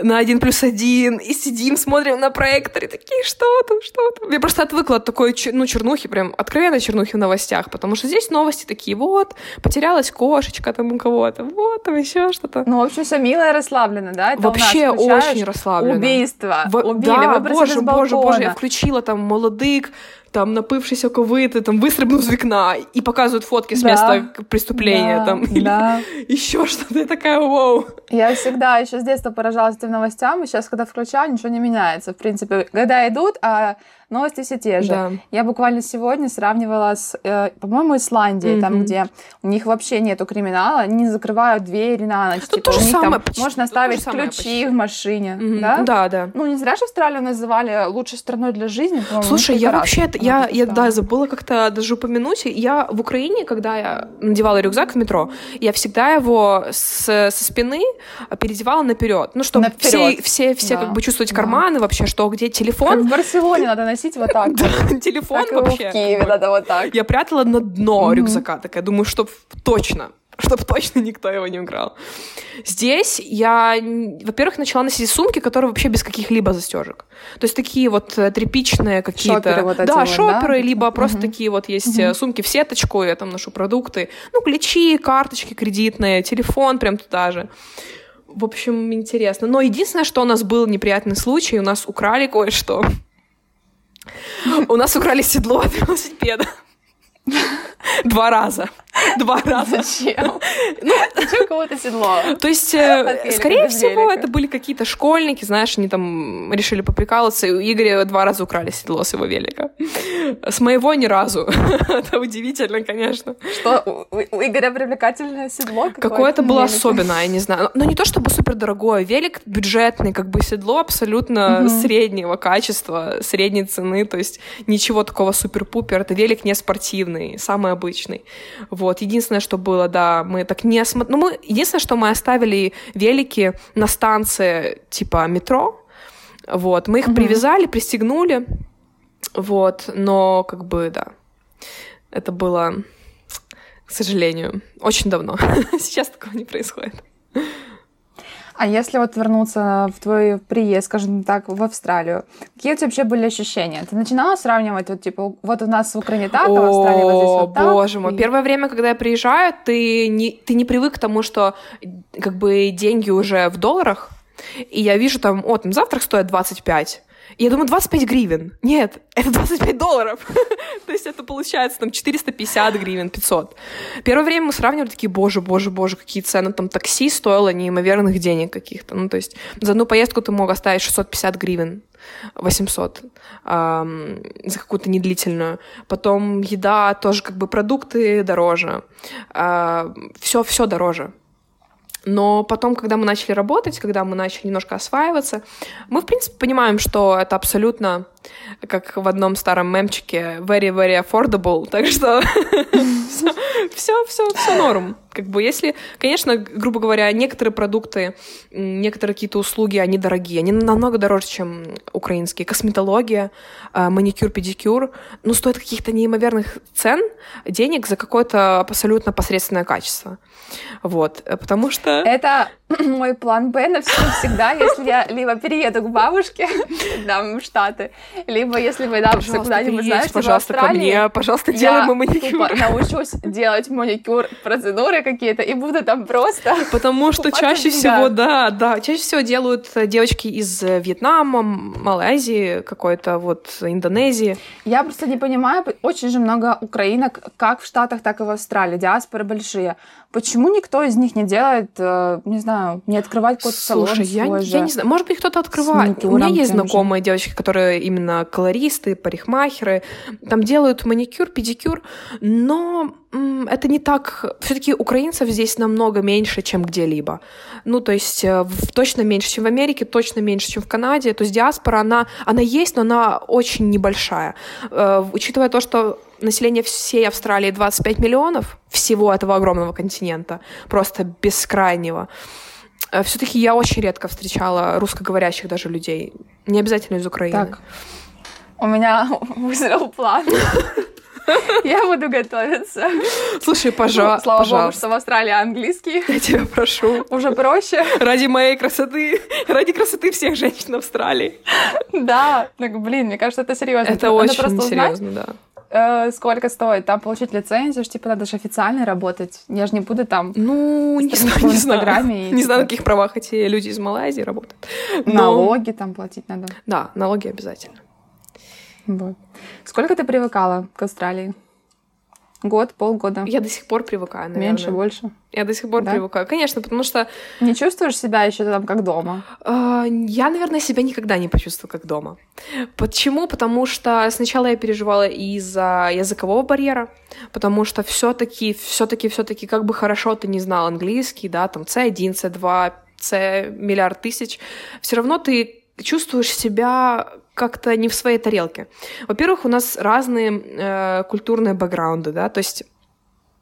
на один плюс один и сидим, смотрим на проекторе, такие, что там, что там. Я просто отвыкла от такой, ну, чернухи, прям откровенной чернухи в новостях, потому что здесь новости такие, вот, потерялась кошечка там у кого-то, вот, там еще что-то. Ну, в общем, все мило и расслаблено, да? Это Вообще очень расслаблено. Убийство. В... Убили, да, боже, боже, боже, я включила там молодык, там напившись оковити, там вистрибнув з вікна і показують фотки с да. места преступления, да, там, [laughs] или да. еще что-то, я такая, вау. Я всегда еще с детства поражалась этим новостям, и сейчас, когда включаю, ничего не меняется, в принципе, года идут, а новости все те же. Да. Я буквально сегодня сравнивала с, э, по-моему, Исландией, mm-hmm. там, где у них вообще нету криминала, они не закрывают двери на ночь. Тут типа, то же самое, там почти, можно оставить ключи почти. в машине, mm-hmm. да? Да, да. Ну, не зря же Австралию называли лучшей страной для жизни. Слушай, я вообще, я, я, да, забыла как-то даже упомянуть, я в Украине, когда я надевала рюкзак в метро, я всегда его с, со спины переодевала наперед, ну, чтобы все, все, все да. как бы чувствовать карманы да. вообще, что где телефон. Как в Барселоне надо носить вот так. [laughs] телефон вообще. в Киеве надо вот так. Я прятала на дно рюкзака, такая, думаю, чтоб точно чтобы точно никто его не украл. Здесь я, во-первых, начала носить сумки, которые вообще без каких-либо застежек. То есть такие вот э, тряпичные какие-то... Шоперы вот эти Да, вот, шоперы, да? либо просто угу. такие вот есть угу. сумки в сеточку, я там ношу продукты. Ну, ключи, карточки кредитные, телефон прям туда же. В общем, интересно. Но единственное, что у нас был неприятный случай, у нас украли кое-что. У нас украли седло от [laughs] велосипеда. [laughs] Два раза. Два раза. Зачем? Ну, зачем кого-то седло? То есть, э, скорее всего, это были какие-то школьники, знаешь, они там решили поприкалываться, и у Игоря два раза украли седло с его велика. С моего ни разу. [laughs] Это удивительно, конечно. Что, у Игоря привлекательное седло? Какое-то было особенное, я не знаю. Но не то чтобы супер дорогое. Велик бюджетный, как бы седло абсолютно среднего качества, средней цены, то есть ничего такого супер-пупер. Это велик не спортивный, самый обычный. Вот. Единственное, что было, да, мы так не осмотрели. Ну, мы... Единственное, что мы оставили велики на станции типа метро. Вот. Мы их угу. привязали, пристегнули. Вот. Но, как бы, да. Это было, к сожалению, очень давно. [laughs] Сейчас такого не происходит. А если вот вернуться в твой приезд, скажем так, в Австралию, какие у тебя вообще были ощущения? Ты начинала сравнивать, вот, типа, вот у нас в Украине так, а в Австралии вот здесь вот так? боже мой. И... Первое время, когда я приезжаю, ты не, ты не привык к тому, что как бы деньги уже в долларах, и я вижу там, о, там завтрак стоит 25, я думаю, 25 гривен. Нет, [laughs] это 25 долларов. [laughs] То есть это получается там 450 гривен, 500. Первое время мы сравнивали такие, боже, боже, боже, какие цены. Там такси стоило неимоверных денег каких-то. Ну, то есть за одну поездку ты мог оставить 650 гривен. 800 эм, за какую-то недлительную. Потом еда тоже как бы продукты дороже. Э, все, все дороже. Но потом, когда мы начали работать, когда мы начали немножко осваиваться, мы, в принципе, понимаем, что это абсолютно, как в одном старом мемчике, very-very affordable, [laughs] так что все, все, все норм. Как бы если, конечно, грубо говоря, некоторые продукты, некоторые какие-то услуги, они дорогие, они намного дороже, чем украинские. Косметология, а, маникюр, педикюр, ну, стоят каких-то неимоверных цен, денег за какое-то абсолютно посредственное качество. Вот, потому что... Это [clears throat] мой план Б на все всегда, если я либо перееду к бабушке, [laughs] там, в Штаты, либо если мы дамся куда-нибудь, знаешь, пожалуйста, в Австралии, ко мне, пожалуйста, делай мой маникюр. Тупо научусь делать маникюр, процедуры какие-то, и буду там просто [laughs] Потому что чаще всего, да, да, чаще всего делают э, девочки из э, Вьетнама, Малайзии, какой-то вот Индонезии. Я просто не понимаю, очень же много украинок, как в Штатах, так и в Австралии, диаспоры большие. Почему никто из них не делает, э, не знаю, не открывать какой-то салон Слушай, я, я не знаю, может быть, кто-то открывает. У меня есть знакомые же. девочки, которые именно колористы, парикмахеры, там делают маникюр, педикюр, но это не так... все таки украинцев здесь намного меньше, чем где-либо. Ну, то есть э, точно меньше, чем в Америке, точно меньше, чем в Канаде. То есть диаспора, она, она есть, но она очень небольшая. Э, учитывая то, что население всей Австралии 25 миллионов, всего этого огромного континента, просто бескрайнего. Э, Все-таки я очень редко встречала русскоговорящих даже людей, не обязательно из Украины. Так, у меня [laughs] вызрел план. [laughs] Я буду готовиться. Слушай, пожалуйста. Слава пожалуйста. богу, что в Австралии английский. Я тебя прошу. Уже проще. Ради моей красоты, ради красоты всех женщин Австралии. Да, так, блин, мне кажется, это серьезно. Это очень серьезно, да э, сколько стоит там получить лицензию, что типа надо же официально работать. Я же не буду там. Ну, не знаю, не знаю. И, не типа... знаю, на каких правах эти люди из Малайзии работают. Но... Налоги там платить надо. Да, налоги обязательно. Вот. Сколько ты привыкала к Австралии? Год, полгода. Я до сих пор привыкаю, наверное. Меньше, больше. Я до сих пор да? привыкаю. Конечно, потому что... Не чувствуешь себя еще там как дома? Uh, я, наверное, себя никогда не почувствую как дома. Почему? Потому что сначала я переживала из-за языкового барьера, потому что все-таки, все-таки, все-таки, как бы хорошо ты не знал английский, да, там C1, C2, C миллиард тысяч, все равно ты чувствуешь себя как-то не в своей тарелке. Во-первых, у нас разные э, культурные бэкграунды, да, то есть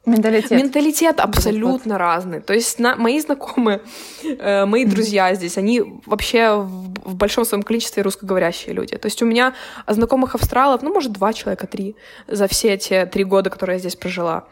Менталитет. Менталитет абсолютно разный. То есть на, мои знакомые, э, мои друзья здесь, они вообще в, в большом своем количестве русскоговорящие люди. То есть у меня знакомых австралов, ну, может, два человека, три за все эти три года, которые я здесь прожила.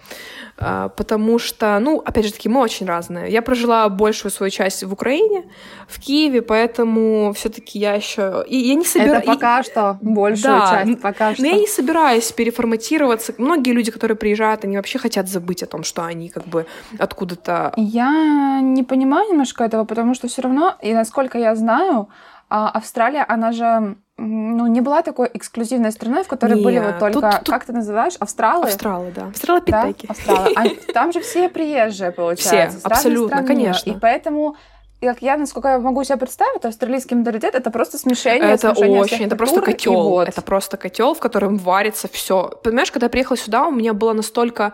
А, потому что, ну, опять же таки, мы очень разные. Я прожила большую свою часть в Украине, в Киеве, поэтому все-таки я еще... И я не собираюсь... Это пока и... что большую да, часть, пока что. Но я не собираюсь переформатироваться. Многие люди, которые приезжают, они вообще хотят забыть о том, что они как бы откуда-то... Я не понимаю немножко этого, потому что все равно, и насколько я знаю, а, Австралия, она же ну, не была такой эксклюзивной страной, в которой Не, были вот только, тут- тут- как ты называешь, австралы? Австралы, да. Да, Австралопитеки. австралы. А [laughs] там же все приезжие, получается. разной абсолютно, страны. конечно. И поэтому, и как я, насколько я могу себе представить, австралийский менталитет это просто смешение. Это смешение очень, всех это просто котел. вот. Это просто котел, в котором варится все. Понимаешь, когда я приехала сюда, у меня было настолько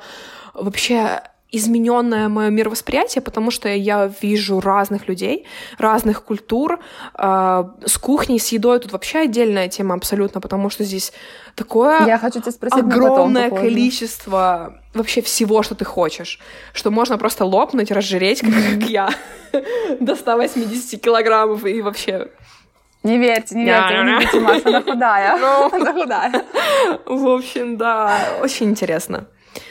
вообще измененное мое мировосприятие, потому что я вижу разных людей, разных культур. Э, с кухней, с едой тут вообще отдельная тема абсолютно, потому что здесь такое Я хочу тебя спросить потом огромное количество вообще всего, что ты хочешь, что можно просто лопнуть, разжиреть, как, как я, [laughs] до 180 килограммов и вообще Не верьте, не верьте, вы не видите, Маша, она худая. [laughs] Ну. [laughs] Она худая. В общем, да, очень интересно.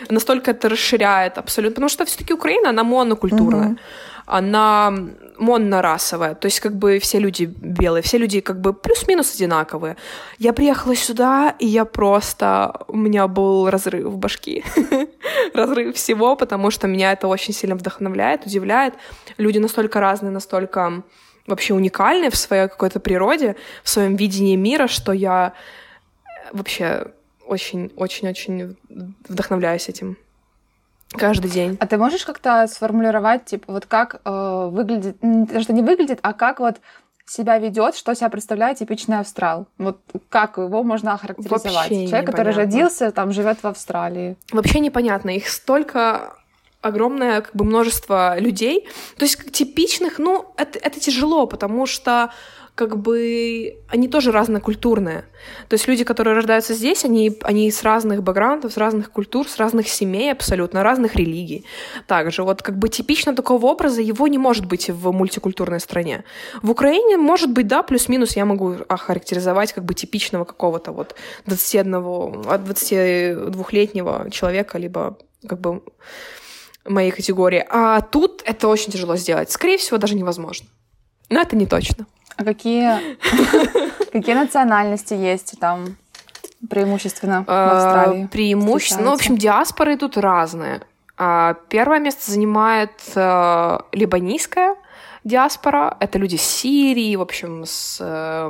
Настолько это расширяет абсолютно. Потому что все-таки Украина, она монокультурная. Мгм. Она монорасовая. То есть, как бы все люди белые, все люди как бы плюс-минус одинаковые. Я приехала сюда, и я просто... У меня был разрыв в башки. [laughs] разрыв всего, потому что меня это очень сильно вдохновляет, удивляет. Люди настолько разные, настолько вообще уникальные в своей какой-то природе, в своем видении мира, что я вообще очень-очень-очень вдохновляюсь этим каждый день. А ты можешь как-то сформулировать, типа, вот как э, выглядит, даже что не выглядит, а как вот себя ведет, что себя представляет типичный австрал? Вот как его можно охарактеризовать? Вообще Человек, который непонятно. родился, там, живет в Австралии. Вообще непонятно, их столько огромное как бы множество людей. То есть типичных, ну, это, это тяжело, потому что как бы они тоже разнокультурные. То есть люди, которые рождаются здесь, они, они с разных бэкграундов, с разных культур, с разных семей абсолютно, разных религий. Также вот как бы типично такого образа его не может быть в мультикультурной стране. В Украине, может быть, да, плюс-минус я могу охарактеризовать как бы типичного какого-то вот 21, от 22-летнего человека, либо как бы моей категории. А тут это очень тяжело сделать. Скорее всего, даже невозможно. Но это не точно. А какие, [laughs] какие национальности есть там преимущественно в Австралии? Э, Преимущественно. Ну, в общем, диаспоры тут разные. А, Первое место занимает э, либанийская диаспора. Это люди с Сирии, в общем, с... э,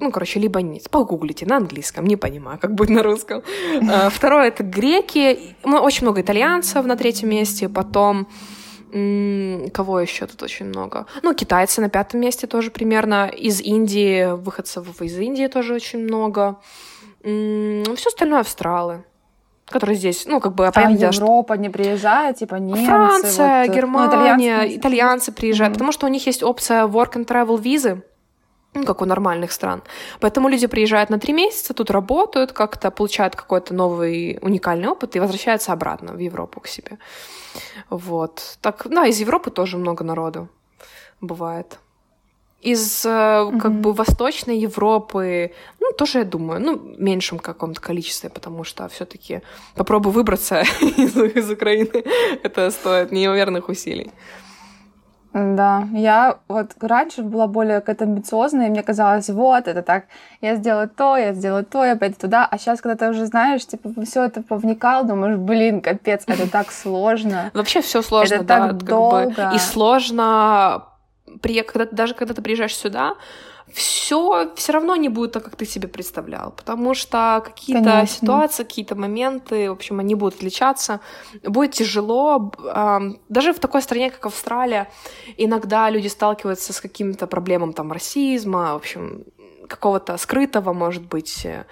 Ну, короче, либанец. Погуглите на английском, не понимаю, как будет на русском. Второе — это греки. Очень много итальянцев на третьем месте. Потом Кого еще тут очень много? Ну, китайцы на пятом месте тоже примерно. Из Индии, выходцев из Индии тоже очень много. Все остальное австралы, которые здесь, ну, как бы, А дело, что Европа не приезжает, типа немцы? Франция, вот, э, ну, Германия, итальянцы, итальянцы приезжают, Мгм. потому что у них есть опция work and travel визы, ну, как у нормальных стран. Поэтому люди приезжают на три месяца, тут работают, как-то получают какой-то новый уникальный опыт и возвращаются обратно в Европу к себе. Вот. Так, да, из Европы тоже много народу бывает. Из э, как бы Восточной Европы, ну, тоже, я думаю, ну, в меньшем каком-то количестве, потому что все таки попробуй выбраться [laughs] из, из Украины, это стоит неимоверных усилий. Да, я вот раньше была более какая-то амбициозная, и мне казалось, вот, это так, я сделаю то, я сделаю то, я пойду туда. А сейчас, когда ты уже знаешь, типа, все это повникал, думаешь, блин, капец, это так сложно. Вообще все сложно, Это да, так как бы, долго. и сложно, при, когда, даже когда ты приезжаешь сюда, все все равно не будет так, как ты себе представлял, потому что какие-то ситуации, какие-то моменты, в общем, они будут отличаться, будет тяжело, даже в такой стране, как Австралия, иногда люди сталкиваются с каким-то проблемом там расизма, в общем, какого-то скрытого, может быть, э,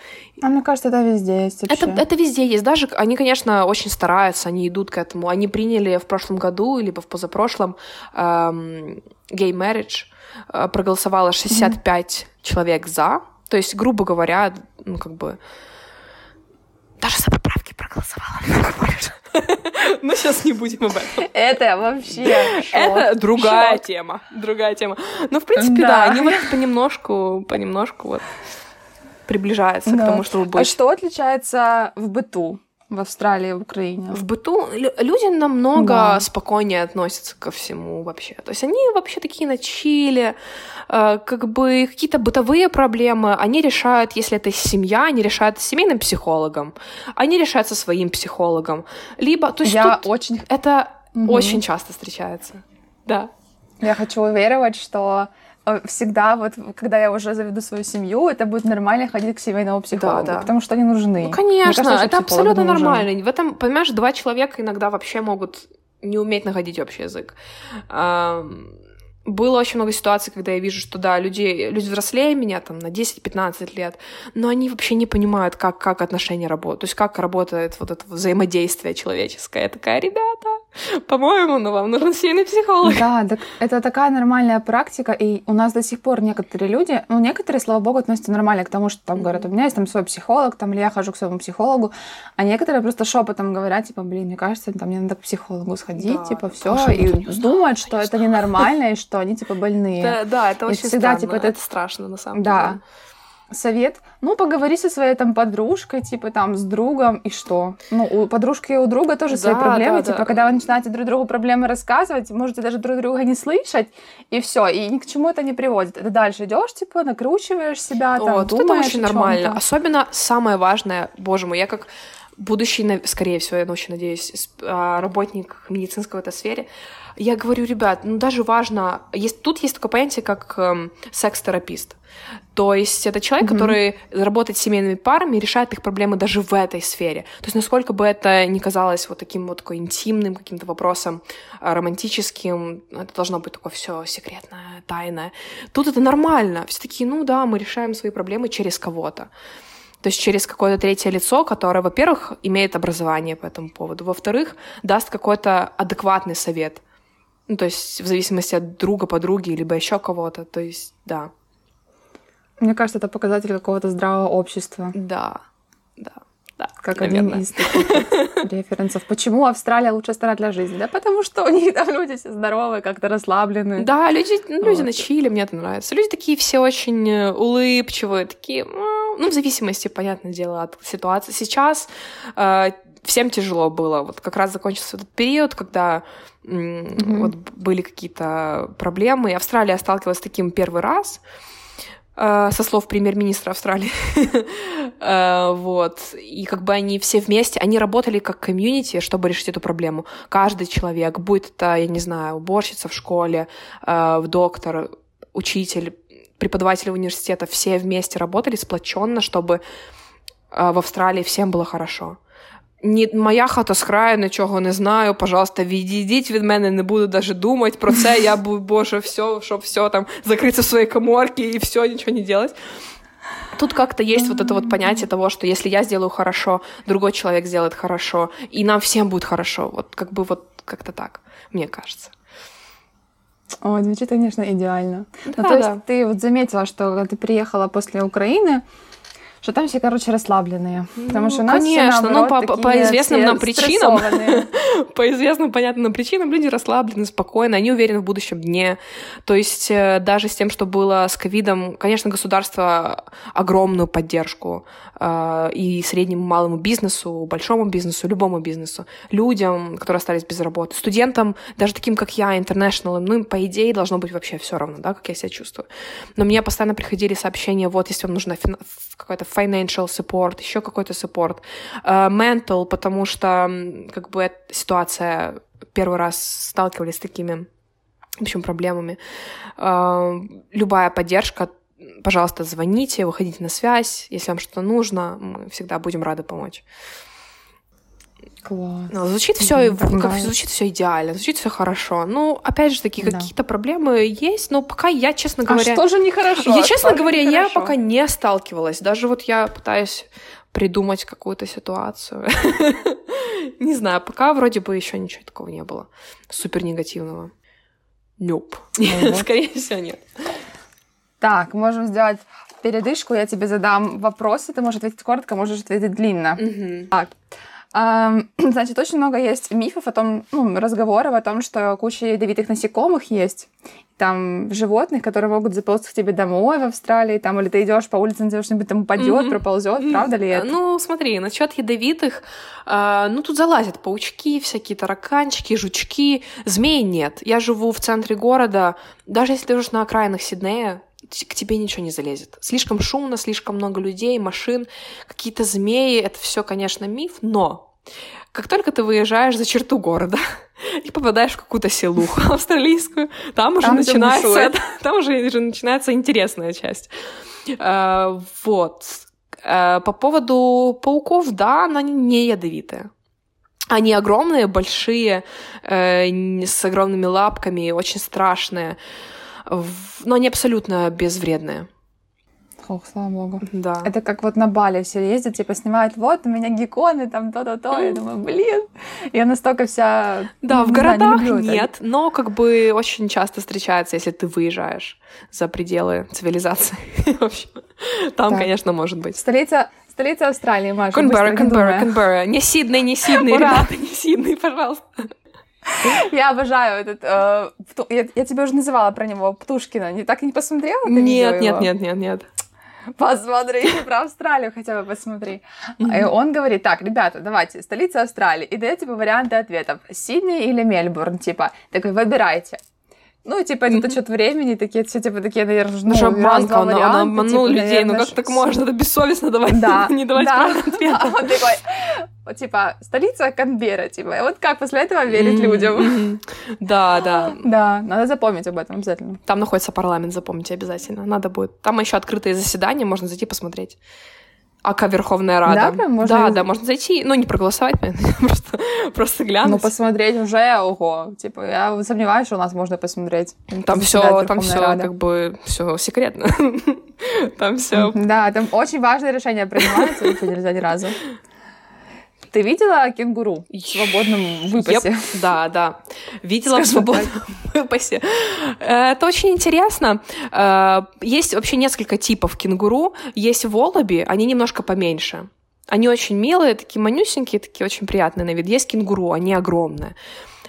А мне кажется, это везде есть вообще. это, это везде есть. Даже они, конечно, очень стараются, они идут к этому. Они приняли в прошлом году, либо в позапрошлом эм, gay marriage, э, проголосовало 65 человек за. То есть, грубо говоря, ну, как бы... Даже за поправки больше. Но сейчас не будем об этом. Это вообще шок. Это другая Шок. тема. Другая тема. Ну, в принципе, да, Да. они вот понемножку, понемножку вот приближаются к Да. тому, чтобы быть А что отличается в быту в Австралии в Украине? В быту лю- люди намного Да. спокойнее относятся ко всему вообще. То есть они вообще такие на чиле, э, как бы какие-то бытовые проблемы они решают, если это семья, они решают с семейным психологом, они решают со своим психологом. Либо, то есть Я тут очень это Мгм. очень часто встречается. Да. Я хочу уверовать, что всегда вот, когда я уже заведу свою семью, это будет нормально ходить к семейному психологу, да, да. потому что они нужны. Ну, конечно, кажется, это абсолютно нормально. В этом, понимаешь, два человека иногда вообще могут не уметь находить общий язык было очень много ситуаций, когда я вижу, что да, люди, люди взрослее меня там на 10-15 лет, но они вообще не понимают, как, как отношения работают, то есть как работает вот это взаимодействие человеческое. Я такая, ребята, [laughs] по-моему, ну вам нужен сильный психолог. Да, так это такая нормальная практика, и у нас до сих пор некоторые люди, ну некоторые, слава богу, относятся нормально к тому, что там говорят, у меня есть там свой психолог, там или я хожу к своему психологу, а некоторые просто шепотом говорят, типа, блин, мне кажется, там мне надо к психологу сходить, да, типа, все, и думают, что это ненормально, и что они типа больные. Да, да это очень всегда, странно. Типа, это... это страшно на самом да. деле. Да. Совет, ну, поговори со своей там подружкой, типа там с другом, и что? Ну, у подружки и у друга тоже да, свои проблемы, да, типа, да. когда вы начинаете друг другу проблемы рассказывать, можете даже друг друга не слышать, и все, и ни к чему это не приводит. Это дальше идешь, типа, накручиваешь себя, там, О, думаешь это очень нормально. Особенно самое важное, боже мой, я как будущий, скорее всего, я очень надеюсь, а, работник медицинского этой сфере, я говорю, ребят, ну даже важно, есть, тут есть такое понятие, как эм, секс-терапист. То есть это человек, mm-hmm. который работает с семейными парами и решает их проблемы даже в этой сфере. То есть насколько бы это ни казалось вот таким вот такой интимным каким-то вопросом, а, романтическим, это должно быть такое все секретное, тайное. Тут это нормально. Все такие, ну да, мы решаем свои проблемы через кого-то. То есть через какое-то третье лицо, которое, во-первых, имеет образование по этому поводу, во-вторых, даст какой-то адекватный совет — ну, то есть в зависимости от друга, подруги, либо еще кого-то. То есть, да. Мне кажется, это показатель какого-то здравого общества. Да, да. Да, как наверное. один из таких [laughs] референсов. Почему Австралия лучшая страна для жизни? Да потому что у них там люди все здоровые, как-то расслабленные. Да, люди, ну, люди вот. на чили, мне это нравится. Люди такие все очень э, улыбчивые, такие, ну, в зависимости, понятное дело, от ситуации. Сейчас э, всем тяжело было. Вот как раз закончился этот период, когда mm-hmm. вот были какие-то проблемы. И Австралия сталкивалась с таким первый раз со слов премьер-министра Австралии. [laughs] Э, вот. И как бы они все вместе, они работали как комьюнити, чтобы решить эту проблему. Каждый человек, будь это, я не знаю, уборщица в школе, э, доктор, учитель, преподаватели университета, все вместе работали сплоченно, чтобы в Австралии всем было хорошо. Ні, моя хата з краю, нічого не знаю. Пожалуйста, відійдіть від мене, не буду даже думати про це. Я буду, боже, все, щоб все там закрыться в своей коморке и все, ничего не делать. Тут как-то есть вот это вот понятие того, что если я сделаю хорошо, другой человек сделает хорошо, и нам всем будет хорошо. Вот как бы вот как-то так, мне кажется. О, звучит, конечно, идеально. Да, ну, то есть да. ты вот заметила, что когда ты приехала после Украины, что там все, короче, расслабленные. Потому что у нас Конечно, все, наоборот, ну, по, по известным нам причинам, [laughs] по известным понятным причинам люди расслаблены, спокойны, они уверены в будущем дне. То есть э, даже с тем, что было с ковидом, конечно, государство огромную поддержку э, и среднему малому бизнесу, большому бизнесу, любому бизнесу, людям, которые остались без работы, студентам, даже таким, как я, international, ну, по идее, должно быть вообще все равно, да, как я себя чувствую. Но мне постоянно приходили сообщения, вот, если вам нужна какая-то financial support, еще какой-то support, uh, mental, потому что как бы ситуация первый раз сталкивались с такими, в общем, проблемами. Uh, любая поддержка, пожалуйста, звоните, выходите на связь, если вам что-то нужно, мы всегда будем рады помочь. Класс. Ну, звучит все, mm как, звучит все идеально, звучит все хорошо. Ну, опять же таки, да. какие-то проблемы есть, но пока я, честно говоря... А что же нехорошо? Я, честно говоря, я пока не сталкивалась. Даже вот я пытаюсь придумать какую-то ситуацию. [laughs] Не знаю, пока вроде бы еще ничего такого не было. Супер негативного. Нюп. [laughs] Скорее всего, нет. Так, можем сделать передышку. Я тебе задам вопросы. Ты можешь ответить коротко, можешь ответить длинно. Так. [clears throat] Значит, очень много есть мифов о том, ну, разговоров о том, что куча ядовитых насекомых есть. Там животных, которые могут заползти к тебе домой в Австралии, там, или ты идешь по улице, что-нибудь там упадет, mm-hmm. проползет, mm-hmm. правда ли это? Ну, смотри, насчет ядовитых, э, ну, тут залазят паучки, всякие тараканчики, жучки, змей нет. Я живу в центре города, даже если ты живешь на окраинах Сиднея, к тебе ничего не залезет. Слишком шумно, слишком много людей, машин, какие-то змеи. Это все, конечно, миф, но как только ты выезжаешь за черту города [laughs] и попадаешь в какую-то селуху [laughs] австралийскую, там уже Там начинается, [laughs] там уже, уже начинается интересная часть. Э, вот. Э, По поводу пауков, да, она не ядовитая. Они огромные, большие, э, с огромными лапками, очень страшные, но они абсолютно безвредные. Ох, слава богу. Да. Это как вот на Бали все ездят, типа снимают, вот у меня гекконы, там то-то-то. Я думаю, блин. Я настолько вся... Да, в не знаю, не городах люблю это. нет, но как бы очень часто встречается, если ты выезжаешь за пределы цивилизации. [laughs] В общем, там, конечно, может быть. Столица, столица Австралии, Маша. Канберра, Канберра. Канберра. Не Сидней, не Сидней, ребята, не Сидней, пожалуйста. [laughs] Я обожаю этот... э, я, я тебе уже называла про него, Птушкина. Не, так и не посмотрела? ты Нет, нет, нет, нет, нет. Посмотри, [laughs] про Австралию хотя бы посмотри. И он говорит, так, ребята, давайте, столица Австралии. И дает, типа, варианты ответов. Сидней или Мельбурн, типа. Такой, выбирайте. Ну, типа, это отчет времени, такие, все, типа, такие, наверное, ну, Ну, же раз, обманка, два он, он варианта, обманул типа, людей, ну наверное, как ш- так можно? Это бессовестно давать, Да, [laughs] не давать да. [laughs] ответ. А он такой, вот, типа, столица Канберра, типа, и вот как после этого верить людям? Да, да. Да, надо запомнить об этом обязательно. Там находится парламент, запомните обязательно. Надо будет. Там еще открытые заседания, можно зайти посмотреть. АК Верховная Рада. Да, прям можно да, из- да, можно зайти, ну, не проголосовать, [laughs] просто, просто Ну, глянуть. посмотреть уже, ого, типа, я сомневаюсь, что у нас можно посмотреть. Там все, там все как бы все секретно. [laughs] Там все. Да, там очень важные решения принимаются, вообще нельзя ни разу. Ты видела кенгуру в свободном выпасе? Да, да. Видела в Скажем свободном [laughs] выпасе. Э, Это очень интересно. Э, Есть вообще несколько типов кенгуру. Есть волоби, они немножко поменьше. Они очень милые, такие манюсенькие, такие очень приятные на вид. Есть кенгуру, они огромные.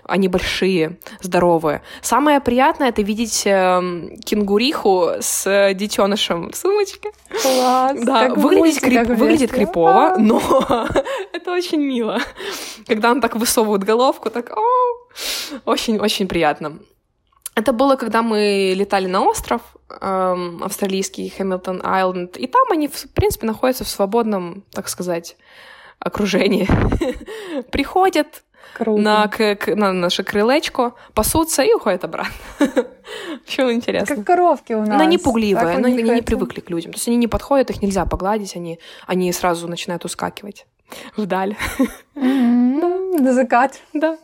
Они большие, здоровые. Самое приятное это видеть эм, кенгуриху с детенышем в сумочке. Класс. Да, как выглядит, мультиках крип- выглядит крипово, но [laughs] это очень мило. Когда он так высовывает головку, так очень-очень приятно. Это было, когда мы летали на остров эм, австралийский, Хэмилтон Айленд, и там они, в принципе, находятся в свободном, так сказать, окружении. [laughs] Приходят Круто. на, к- к- на наше крылечко, пасутся и уходят обратно. [laughs] Почему интересно? Как коровки у нас. Но они пугливые, но они не привыкли к людям. То есть они не подходят, их нельзя погладить, они, они сразу начинают ускакивать вдаль. На закат. Да.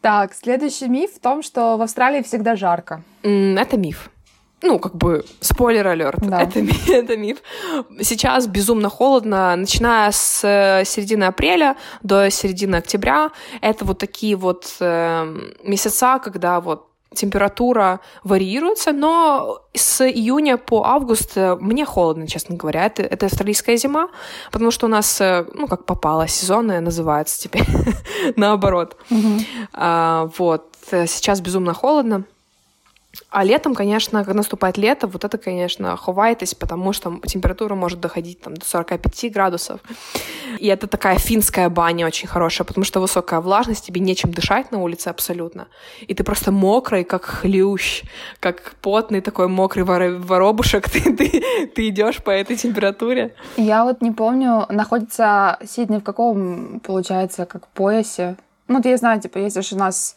Так, следующий миф в том, что в Австралии всегда жарко. Это миф. Ну, как бы, спойлер алерт. Да. Это, [laughs] это миф. Сейчас безумно холодно, начиная с э, середины апреля до середины октября. Это вот такие вот э, месяца, когда вот температура варьируется, но с июня по август э, мне холодно, честно говоря. Это, это австралийская зима, потому что у нас, э, ну, как попало, сезонная называется теперь, [laughs] наоборот. А, вот, сейчас безумно холодно. А летом, конечно, когда наступает лето, вот это, конечно, ховайтесь, потому что температура может доходить там, до 45 градусов. И это такая финская баня очень хорошая, потому что высокая влажность, тебе нечем дышать на улице абсолютно. И ты просто мокрый, как хлющ, как потный такой мокрый воро- воробушек. [laughs] Ты, ты, ты идешь по этой температуре. Я вот не помню, находится Сидней в каком, получается, как поясе. Ну, вот я знаю, типа, же у нас...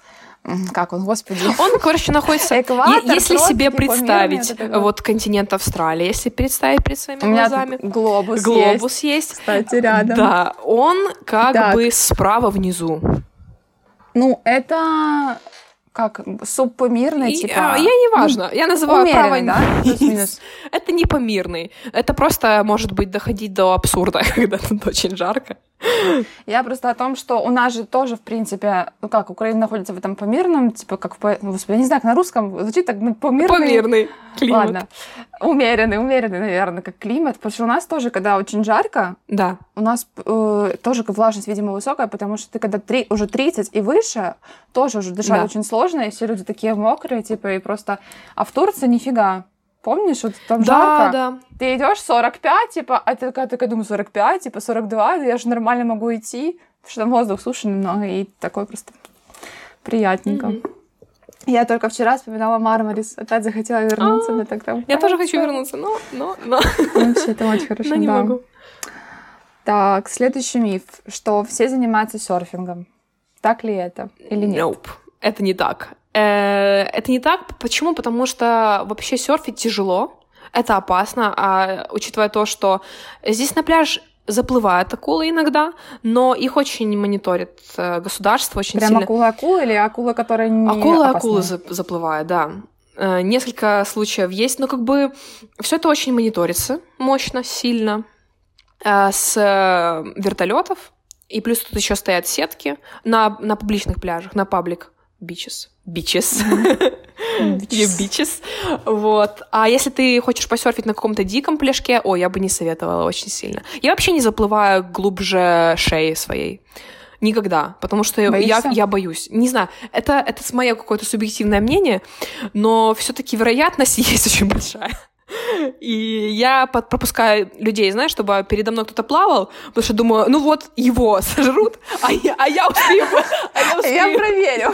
Как он, господи? Он, короче, находится... [laughs] Экватор, Если тропики, себе померные, представить вот вот. континент Австралии, если представить перед своими У меня глазами... глобус, Глобус есть. есть, кстати, рядом. Да, он как Так. бы справа внизу. Ну, это как субпомирный, И, типа... а, я не важно, я называю право умеренный, да? Плюс-минус. [laughs] Это не помирный. Это просто может быть доходить до абсурда, [laughs] когда тут очень жарко. [laughs] Я просто о том, что у нас же тоже, в принципе, ну как, Украина находится в этом помирном, типа, как, в по- ну, господи, я не знаю, как на русском звучит так, ну, помирный. Помирный климат. Ладно. Умеренный, умеренный, наверное, как климат. Потому что у нас тоже, когда очень жарко, Да. у нас э, тоже влажность, видимо, высокая, потому что ты когда три, уже 30 и выше, тоже уже дышать Да. очень сложно, и все люди такие мокрые, типа, и просто... А в Турции нифига. Помнишь, вот там Да, жарко? да. Ты идешь 45, типа, а ты такая, такая думаю, 45, типа 42, да я же нормально могу идти, потому что там воздух суше немного, и такой просто приятненько. Мгм. Я только вчера вспоминала Мармарис, опять захотела вернуться, А, так там Я тоже хочу вернуться, но, но, но, Вообще, это очень хорошо, но не да. могу. Так, следующий миф, что все занимаются серфингом. Так ли это или нет? Nope. Это не так. Э, это не так. Почему? Потому что вообще серфить тяжело, это опасно, а учитывая то, что здесь на пляж заплывают акулы иногда, но их очень мониторит э, государство очень Прям сильно. акула-акула или акула, которая не за- заплывают, да. Э, Несколько случаев есть, но как бы все это очень мониторится мощно, сильно с вертолетов. И плюс тут еще стоят сетки на, на публичных пляжах, на паблик бичес. Бичес. [laughs] Бичес. Вот. А если ты хочешь посерфить на каком-то диком пляжке, ой, я бы не советовала очень сильно. Я вообще не заплываю глубже шеи своей. Никогда. Потому что я, Боишься? я боюсь. Не знаю, это, это мое какое-то субъективное мнение, но все-таки вероятность [laughs] есть очень большая. И я под- пропускаю людей, знаешь, чтобы передо мной кто-то плавал, потому что думаю, ну вот его [laughs] сожрут, а я, а я успею, а я Я успею, проверю.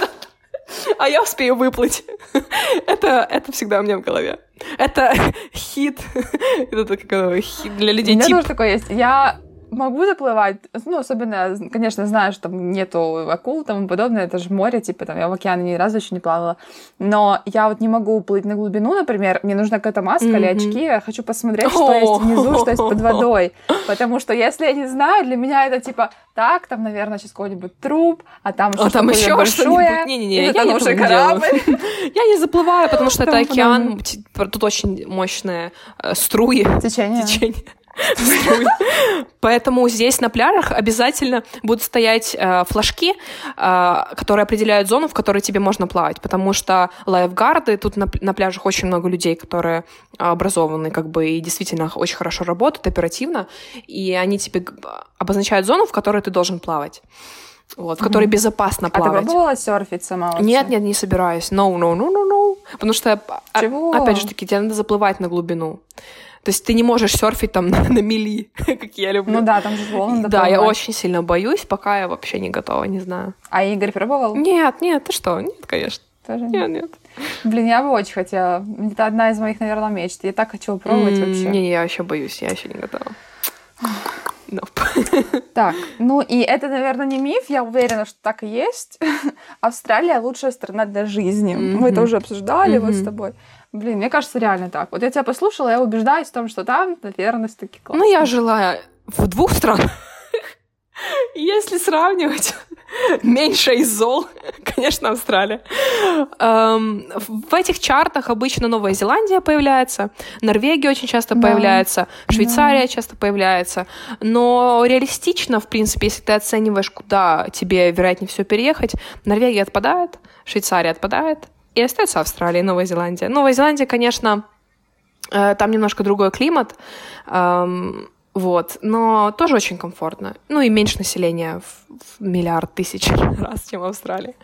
А я успею выплыть. [laughs] Это, это всегда у меня в голове. Это [laughs] хит. [laughs] Это как оно, хит для У людей меня тип. тоже такое есть. Я могу заплывать, ну, особенно, конечно, знаю, что там нету акул и тому подобное, это же море, типа, там, я в океане ни разу еще не плавала, но я вот не могу уплыть на глубину, например, мне нужна какая-то маска или Мгм. очки, я хочу посмотреть, что есть внизу, что есть под водой, [laughs] потому что если я не знаю, для меня это, типа, так, там, наверное, сейчас какой-нибудь труп, а там А там еще большое. Не-не-не, я не делаю. корабль. [laughs] Я не заплываю, потому что это океан, тут очень мощные э, струи. Течение. течение. Поэтому здесь на пляжах обязательно будут стоять э, флажки, э, которые определяют зону, в которой тебе можно плавать, потому что лайфгарды, тут на, на пляжах очень много людей, которые образованы, как бы, и действительно очень хорошо работают, оперативно, и они тебе обозначают зону, в которой ты должен плавать. Вот, в которой Мгм. безопасно А ты плавать. пробовала серфить сама вообще? Нет, нет, не собираюсь. No, no, no, no, no. Потому что, а- Чего? опять же таки, тебе надо заплывать на глубину. То есть ты не можешь серфить там [laughs] на, на мели, [laughs] как я люблю. Ну да, там же волны Да, я очень сильно боюсь, пока я вообще не готова, не знаю. А Игорь пробовал? Нет, нет, ты что? Нет, конечно. Тоже Нет, нет. Блин, я бы очень хотела. Это одна из моих, наверное, мечт. Я так хочу пробовать М, вообще. Не, не, я еще боюсь, я еще не готова. Nope. Так, ну и это, наверное, не миф, я уверена, что так и есть. Австралия лучшая страна для жизни. Мы это уже обсуждали вот с тобой. Блин, мне кажется, реально так. Вот я тебя послушала, я убеждаюсь в том, что там, наверное, таки классно. Ну, я жила в двух странах. [laughs] Если сравнивать, меньше из зол, [laughs] конечно, Австралия. Эм, В этих чартах обычно Новая Зеландия появляется, Норвегия очень часто Да. появляется, Швейцария часто появляется. Но реалистично, в принципе, если ты оцениваешь, куда тебе, вероятнее всего, переехать, Норвегия отпадает, Швейцария отпадает, и остается Австралия и Новая Зеландия. Новая Зеландия, конечно, э, там немножко другой климат, эм, вот, но тоже очень комфортно. Ну и меньше населения в, в миллиард тысяч [laughs] раз, чем в Австралии.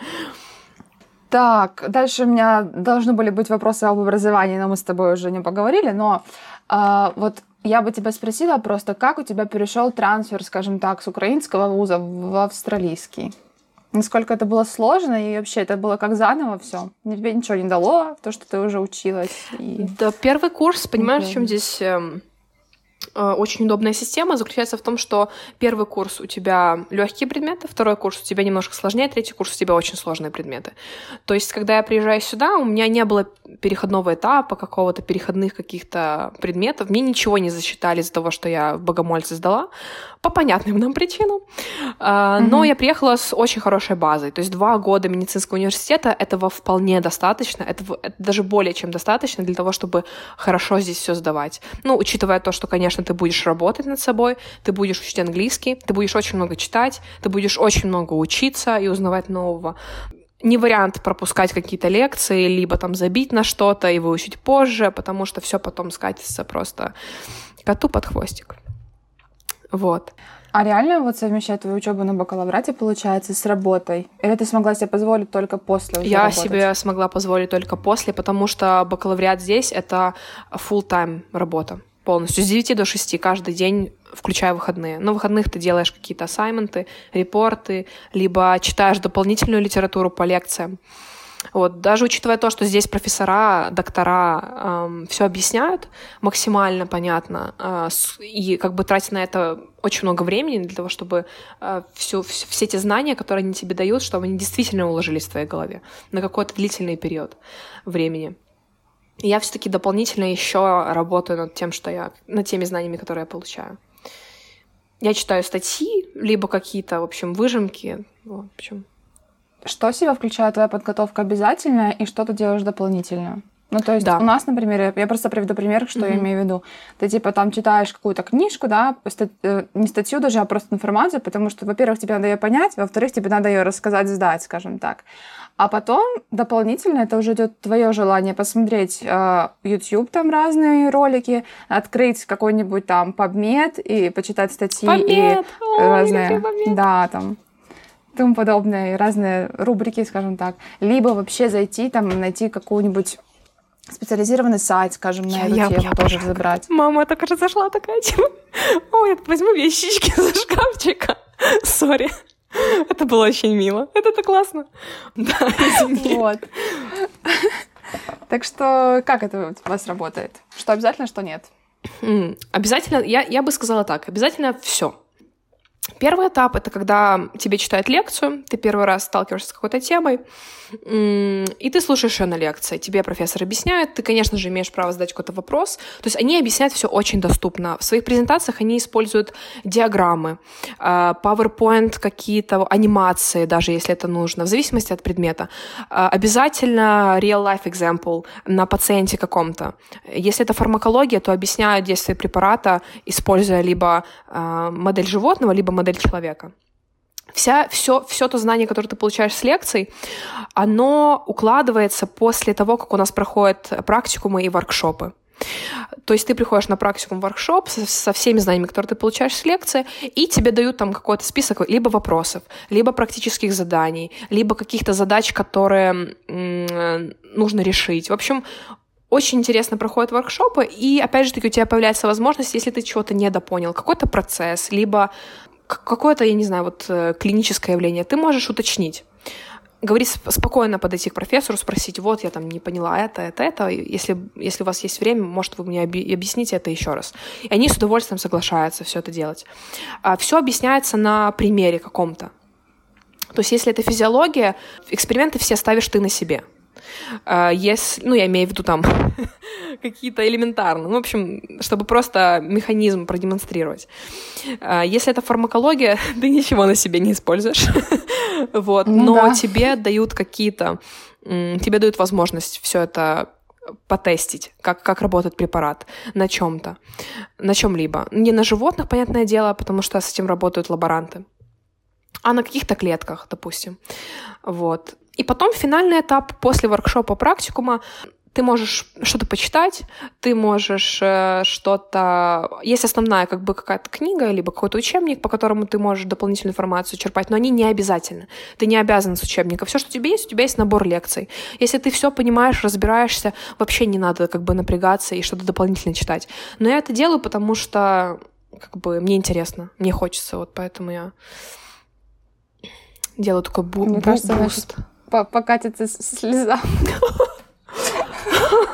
Так, дальше у меня должны были быть вопросы об образовании, но мы с тобой уже не поговорили. Но а, вот я бы тебя спросила просто, как у тебя перешел трансфер, скажем так, с украинского вуза в австралийский? Насколько это было сложно, и вообще это было как заново все? Тебе ничего не дало, то, что ты уже училась? И... Да, первый курс, понимаешь, в чем здесь эм, э, очень удобная система заключается в том, что первый курс у тебя легкие предметы, второй курс у тебя немножко сложнее, третий курс у тебя очень сложные предметы. То есть, когда я приезжаю сюда, у меня не было переходного этапа, какого-то переходных каких-то предметов, мне ничего не засчитали из-за того, что я в Богомольце сдала, по понятным нам причинам. А, Но я приехала с очень хорошей базой. То есть два года медицинского университета этого вполне достаточно. Это, в- это даже более чем достаточно для того, чтобы хорошо здесь все сдавать. Ну, учитывая то, что, конечно, ты будешь работать над собой, ты будешь учить английский, ты будешь очень много читать, ты будешь очень много учиться и узнавать нового. Не вариант пропускать какие-то лекции, либо там забить на что-то и выучить позже, потому что все потом скатится просто коту под хвостик. Вот. А реально вот совмещать твою учебу на бакалаврате получается с работой? Или ты смогла себе позволить только после Я работать? себе смогла позволить только после, потому что бакалавриат здесь — это full-time работа полностью, с 9 до 6 каждый день, включая выходные. На выходных ты делаешь какие-то ассайменты, репорты, либо читаешь дополнительную литературу по лекциям. Вот, даже учитывая то, что здесь профессора, доктора эм, все объясняют максимально понятно, э, с, и как бы тратят на это очень много времени для того, чтобы э, все, все, все те знания, которые они тебе дают, чтобы они действительно уложились в твоей голове на какой-то длительный период времени. Я все-таки дополнительно еще работаю над тем, что я, над теми знаниями, которые я получаю. Я читаю статьи, либо какие-то, в общем, выжимки. В общем, что себя включает твоя подготовка обязательно и что ты делаешь дополнительно? Ну, то есть да. у нас, например, я просто приведу пример, что mm-hmm. я имею в виду. Ты, типа, там читаешь какую-то книжку, да, стать, э, не статью даже, а просто информацию, потому что, во-первых, тебе надо ее понять, во-вторых, тебе надо ее рассказать, сдать, скажем так. А потом дополнительно это уже идет твое желание посмотреть э, YouTube там разные ролики, открыть какой-нибудь там PubMed и почитать статьи PubMed! и Ой, разные, да, там тому подобное, разные рубрики, скажем так. Либо вообще зайти там, найти какую-нибудь специализированный сайт, скажем, на я, эту я, тему я тоже пошла. забрать. Мама, это, кажется, зашла такая тема. Ой, я возьму вещички [laughs] за шкафчика. Сори. [laughs] Это было очень мило. Это так классно. Да. Вот. [laughs] Так что как это у вас работает? Что обязательно, что нет? Обязательно, я, я бы сказала так, обязательно все. Первый этап — это когда тебе читают лекцию, ты первый раз сталкиваешься с какой-то темой, и ты слушаешь ее на лекции. Тебе профессор объясняет, ты, конечно же, имеешь право задать какой-то вопрос. То есть они объясняют все очень доступно. В своих презентациях они используют диаграммы, а, PowerPoint, какие-то анимации, даже если это нужно, в зависимости от предмета. А, обязательно real-life example на пациенте каком-то. Если это фармакология, то объясняют действие препарата, используя либо а, модель животного, либо модель человека. Вся, все, все то знание, которое ты получаешь с лекций, оно укладывается после того, как у нас проходят практикумы и воркшопы. То есть ты приходишь на практикум воркшоп со, со всеми знаниями, которые ты получаешь с лекции, и тебе дают там какой-то список либо вопросов, либо практических заданий, либо каких-то задач, которые нужно решить. В общем, очень интересно проходят воркшопы, и опять же таки у тебя появляется возможность, если ты чего-то недопонял, какой-то процесс, либо какое-то, я не знаю, вот э, клиническое явление, ты можешь уточнить говорить спокойно подойти к профессору, спросить, вот, я там не поняла это, это, это, если, если у вас есть время, может, вы мне объясните это еще раз. И они с удовольствием соглашаются все это делать. А все объясняется на примере каком-то. То есть, если это физиология, эксперименты все ставишь ты на себе — если, ну, я имею в виду там [laughs] какие-то элементарные, ну, в общем, чтобы просто механизм продемонстрировать. А, если это фармакология, [laughs] ты ничего на себе не используешь, [laughs] вот, ну, но да. тебе дают какие-то, тебе дают возможность все это потестить, как, как работает препарат на чем-то, на чем-либо. Не на животных, понятное дело, потому что с этим работают лаборанты, а на каких-то клетках, допустим. Вот. И потом финальный этап после воркшопа практикума ты можешь что-то почитать, ты можешь э, что-то... Есть основная как бы какая-то книга, либо какой-то учебник, по которому ты можешь дополнительную информацию черпать, но они не обязательны. Ты не обязан с учебника. Все, что у тебя есть, у тебя есть набор лекций. Если ты все понимаешь, разбираешься, вообще не надо как бы напрягаться и что-то дополнительно читать. Но я это делаю, потому что как бы мне интересно, мне хочется, вот поэтому я делаю такой бу- Мне бу- кажется, буст. Значит покатится слеза. [laughs]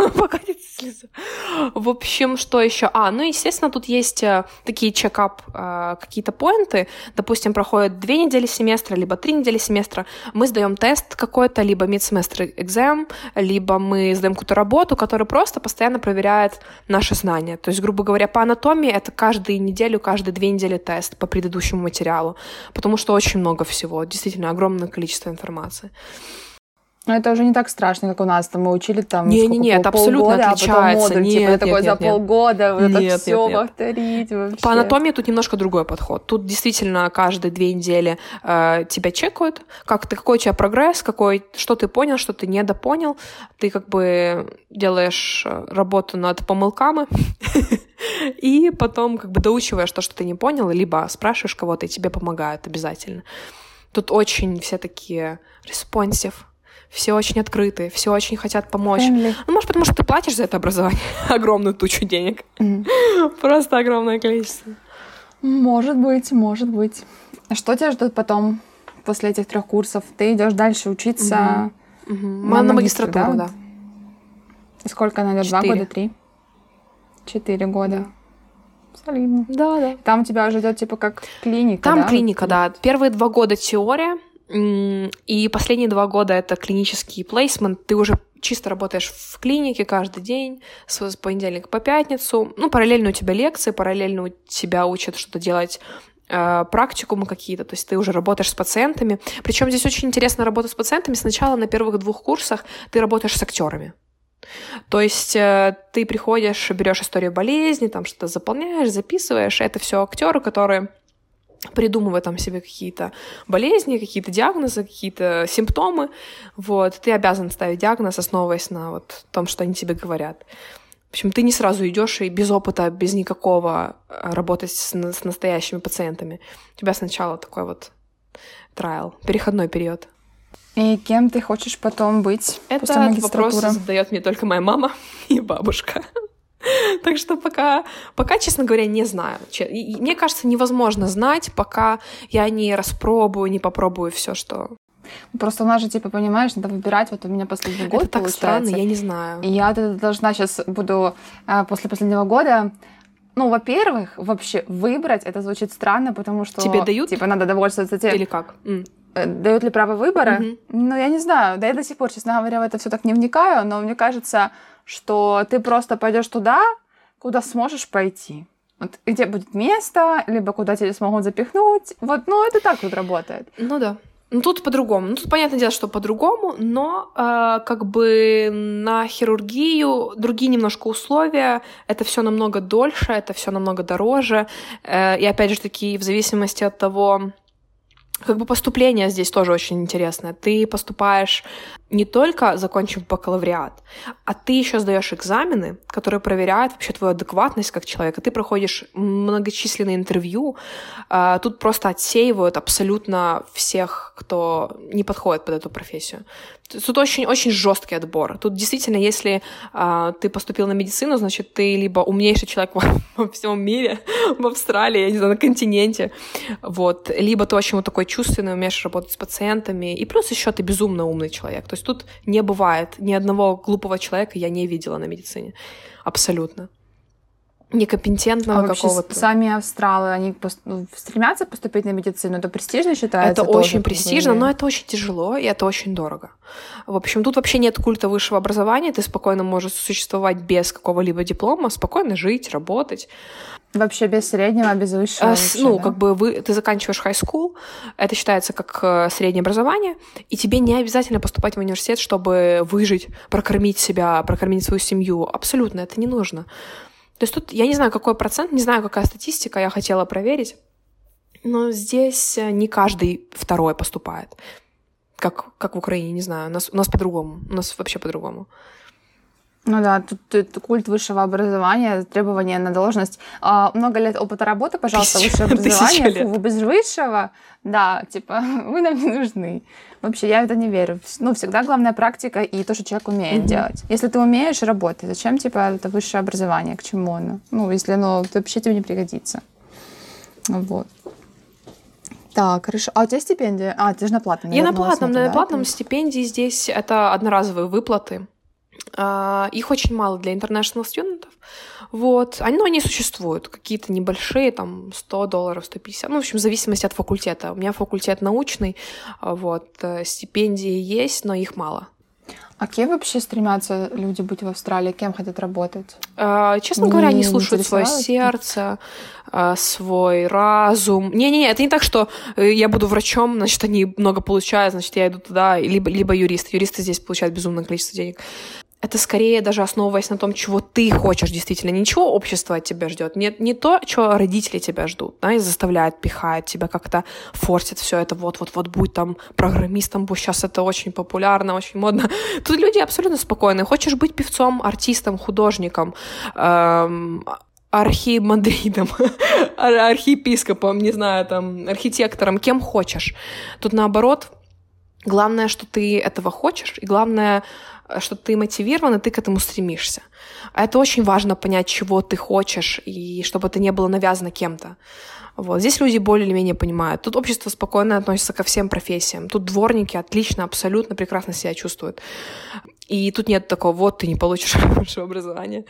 [laughs] Покатится слеза. В общем, что еще? А, ну, естественно, тут есть э, такие чекап, э, какие-то поинты. Допустим, проходят две недели семестра, либо три недели семестра. Мы сдаем тест какой-то, либо mid-semester exam, либо мы сдаем какую-то работу, которая просто постоянно проверяет наши знания. То есть, грубо говоря, по анатомии это каждую неделю, каждые две недели тест по предыдущему материалу, потому что очень много всего, действительно огромное количество информации. Но это уже не так страшно, как у нас. Там мы учили там не, не, нет, пол, абсолютно полгода, отличается. А потом модуль, нет, типа, нет, такой нет, за нет. полгода, вот нет, это все нет, повторить вообще. По анатомии тут немножко другой подход. Тут действительно каждые две недели э, тебя чекают, как ты, какой у тебя прогресс, какой, что ты понял, что ты недопонял. Ты как бы делаешь э, работу над помылками, [laughs] и потом как бы доучиваешь то, что ты не понял, либо спрашиваешь кого-то, и тебе помогают обязательно. Тут очень все такие responsive, все очень открытые, все очень хотят помочь. Family. Ну, может, потому что ты платишь за это образование [laughs] огромную тучу денег. Mm. [laughs] Просто огромное количество. Может быть, может быть. А что тебя ждет потом после этих трех курсов? Ты идешь дальше учиться mm-hmm. Угу. На, на магистратуру, да? да. И сколько она идет? Два года, три? Четыре года. Да. Солидно. Да, да. Там тебя уже идет типа как клиника. Там да? клиника, да. Первые два года теория, и последние два года это клинический плейсмент. Ты уже чисто работаешь в клинике каждый день, с понедельника по пятницу. Ну, параллельно у тебя лекции, параллельно у тебя учат что-то делать э, практикумы какие-то, то есть ты уже работаешь с пациентами. Причем здесь очень интересно работать с пациентами. Сначала на первых двух курсах ты работаешь с актерами. То есть э, ты приходишь, берешь историю болезни, там что-то заполняешь, записываешь. Это все актеры, которые придумывают там себе какие-то болезни, какие-то диагнозы, какие-то симптомы, вот, ты обязан ставить диагноз, основываясь на вот том, что они тебе говорят. В общем, ты не сразу идешь и без опыта, без никакого э, работать с, с настоящими пациентами. У тебя сначала такой вот трайл, переходной период. И кем ты хочешь потом быть Это после вопрос задает мне только моя мама [laughs] и бабушка. [laughs] Так что пока, пока, честно говоря, не знаю. Мне кажется, невозможно знать, пока я не распробую, не попробую все, что Просто у нас же, типа, понимаешь, надо выбирать. Вот у меня последний год, Это так получается. странно, я не знаю. И я должна сейчас буду а, после последнего года ну, во-первых, вообще выбрать, это звучит странно, потому что... Тебе дают? Типа, надо довольствоваться тем... Или как? Mm. Дают ли право выбора? Mm-hmm. Ну, я не знаю. Да я до сих пор, честно говоря, в это все так не вникаю, но мне кажется, что ты просто пойдешь туда, куда сможешь пойти. Вот где будет место, либо куда тебя смогут запихнуть. Вот, ну, это так вот работает. Ну да. Ну, тут по-другому. Ну, тут понятное дело, что по-другому, но э, как бы на хирургию другие немножко условия. Это все намного дольше, это все намного дороже. Э, и опять же таки, в зависимости от того, как бы поступление здесь тоже очень интересное. Ты поступаешь не только закончив бакалавриат, а ты еще сдаешь экзамены, которые проверяют вообще твою адекватность как человека. Ты проходишь многочисленные интервью. А, тут просто отсеивают абсолютно всех, кто не подходит под эту профессию. Тут очень-очень жесткий отбор. Тут действительно, если а, ты поступил на медицину, значит, ты либо умнейший человек [laughs] во, во всем мире, [laughs] в Австралии, я не знаю, на континенте, вот, либо ты очень вот такой чувственный, умеешь работать с пациентами, и плюс еще ты безумно умный человек. То есть тут не бывает ни одного глупого человека я не видела на медицине. Абсолютно некомпетентного а какого-то. Сами австралы, они ну, стремятся поступить на медицину, это престижно считается? Это очень престижно, но это очень тяжело, и это очень дорого. В общем, тут вообще нет культа высшего образования, ты спокойно можешь существовать без какого-либо диплома, спокойно жить, работать. Вообще без среднего, без высшего? А, вообще, ну, да? как бы вы, ты заканчиваешь high school, это считается как э, среднее образование, и тебе не обязательно поступать в университет, чтобы выжить, прокормить себя, прокормить свою семью. Абсолютно, это не нужно. То есть тут я не знаю, какой процент, не знаю, какая статистика, я хотела проверить, но здесь э, не каждый второй поступает. Как, как в Украине, не знаю. У нас, у нас по-другому. У нас вообще по-другому. Ну да, тут, тут культ высшего образования, требования на должность. А, много лет опыта работы, пожалуйста, Тысяча, высшее [laughs] образование. Фу, вы без высшего, да, типа, [laughs] вы нам не нужны. Вообще, я в это не верю. Ну, всегда главная практика и то, что человек умеет mm-hmm. делать. Если ты умеешь работать, зачем, типа, это высшее образование, к чему оно? Ну, если оно вообще тебе не пригодится. Вот. Так, хорошо. А у тебя стипендия? А, ты же на платном. Я на платном, на платном стипендии здесь это одноразовые выплаты. Uh, их очень мало для international студентов. Вот. Они, ну, они существуют. Какие-то небольшие, там, 100 долларов, 150. Ну, в общем, в зависимости от факультета. У меня факультет научный, а, вот. Э, стипендии есть, но их мало. А кем вообще стремятся люди быть в Австралии? Кем хотят работать? Uh, честно не, говоря, они слушают свое сердце, uh, свой разум. Не-не-не, это не так, что э, я буду врачом, значит, они много получают, значит, я иду туда, либо, либо юрист. Юристы здесь получают безумное количество денег это скорее даже основываясь на том, чего ты хочешь действительно. Ничего общество от тебя ждет. Не, не то, что родители тебя ждут, да, и заставляют, пихают тебя как-то, форсят все это, вот-вот-вот, будь там программистом, будь сейчас это очень популярно, очень модно. [laughs] Тут люди абсолютно спокойные. Хочешь быть певцом, артистом, художником, эм, архимандридом, [laughs] архиепископом, не знаю, там, архитектором, кем хочешь. Тут наоборот, Главное, что ты этого хочешь, и главное, что ты мотивирован, и ты к этому стремишься. Это очень важно понять, чего ты хочешь, и чтобы это не было навязано кем-то. Вот. Здесь люди более или менее понимают. Тут общество спокойно относится ко всем профессиям. Тут дворники отлично, абсолютно прекрасно себя чувствуют. И тут нет такого, вот ты не получишь [laughs] высшее образование,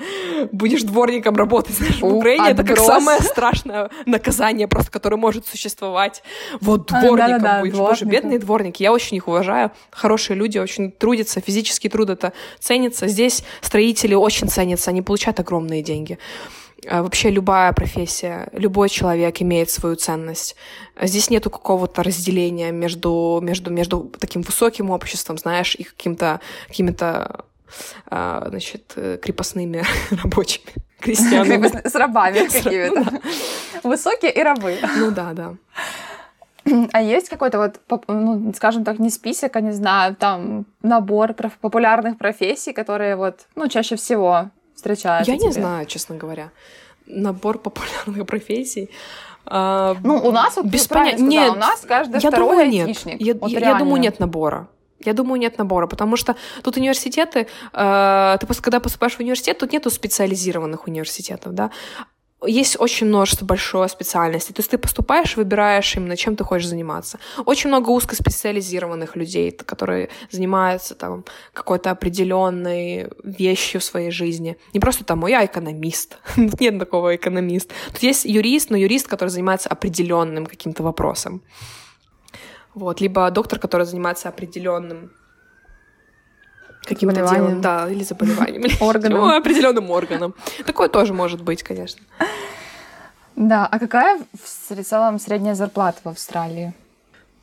будешь дворником работать. Знаешь, в Украине отброс. это как самое страшное наказание просто, которое может существовать. Вот дворником а, да, да, да, будешь. Боже, бедные дворники. Я очень их уважаю. Хорошие люди, очень трудятся. Физический труд это ценится. Здесь строители очень ценятся. Они получают огромные деньги. А вообще любая профессия, любой человек имеет свою ценность. Здесь нету какого-то разделения между, между, между таким высоким обществом, знаешь, и каким-то какими-то а, значит, крепостными [laughs] рабочими крестьянами. С рабами какими-то. Высокие и рабы. Ну да, да. А есть какой-то вот, ну, скажем так, не список, а не знаю, там набор популярных профессий, которые вот, ну, чаще всего встречаются? Я тебе? не знаю, честно говоря. Набор популярных [laughs] профессий. А, ну, у нас вот без понятия. Нет, у нас каждый я второй думаю, нет. айтишник. Я, вот я, я думаю, нет набора. Я думаю, нет набора, потому что тут университеты, э, ты когда поступаешь в университет, тут нету специализированных университетов, да, есть очень множество большой специальностей. То есть ты поступаешь, выбираешь именно, чем ты хочешь заниматься. Очень много узкоспециализированных людей, которые занимаются там какой-то определенной вещью в своей жизни. Не просто там, я экономист. [laughs] Нет такого экономист. Тут есть юрист, но юрист, который занимается определенным каким-то вопросом. Вот. Либо доктор, который занимается определенным каким-то делом, да, или заболеванием, [laughs] органом. Ну, определенным органом. Такое тоже может быть, конечно. Да, а какая в целом средняя зарплата в Австралии?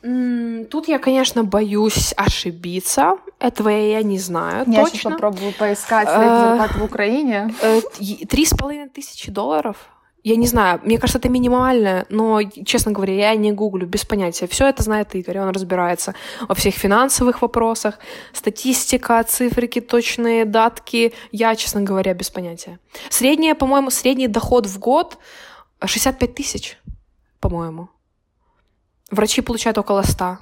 Тут я, конечно, боюсь ошибиться. Этого я не знаю я точно. сейчас попробую поискать среднюю э, зарплату в Украине. Э, три с половиной тысячи долларов я не знаю, мне кажется, это минимальное, но, честно говоря, я не гуглю, без понятия. Все это знает Игорь, он разбирается во всех финансовых вопросах, статистика, цифрики, точные датки. Я, честно говоря, без понятия. Средняя, по-моему, средний доход в год 65 тысяч, по-моему. Врачи получают около 100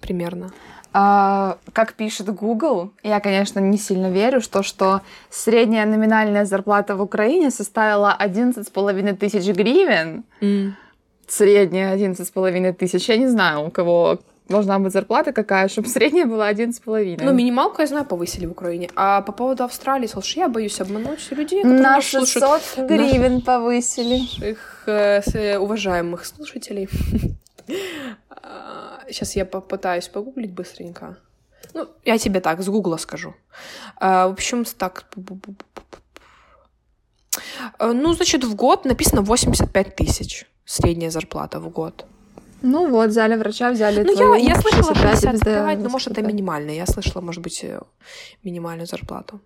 примерно. А, как пишет Google, я, конечно, не сильно верю, что, что средняя номинальная зарплата в Украине составила 11,5 тысяч гривен. Mm. Средняя 11,5 тысяч. Я не знаю, у кого должна быть зарплата какая, чтобы средняя была 11,5. Ну, минималку, я знаю, повысили в Украине. А по поводу Австралии, слушай, я боюсь обмануть людей, которые На 600 слушают гривен наших, повысили. Наших э, уважаемых слушателей. [laughs] Сейчас я попытаюсь погуглить быстренько. Ну, я тебе так, с гугла скажу. А, в общем, так... Ну, значит, в год написано 85 тысяч. Средняя зарплата в год. Ну вот, взяли врача, взяли Ну, твою, я, я слышала 65, но, может, это минимальная. Я слышала, может быть, э, минимальную зарплату.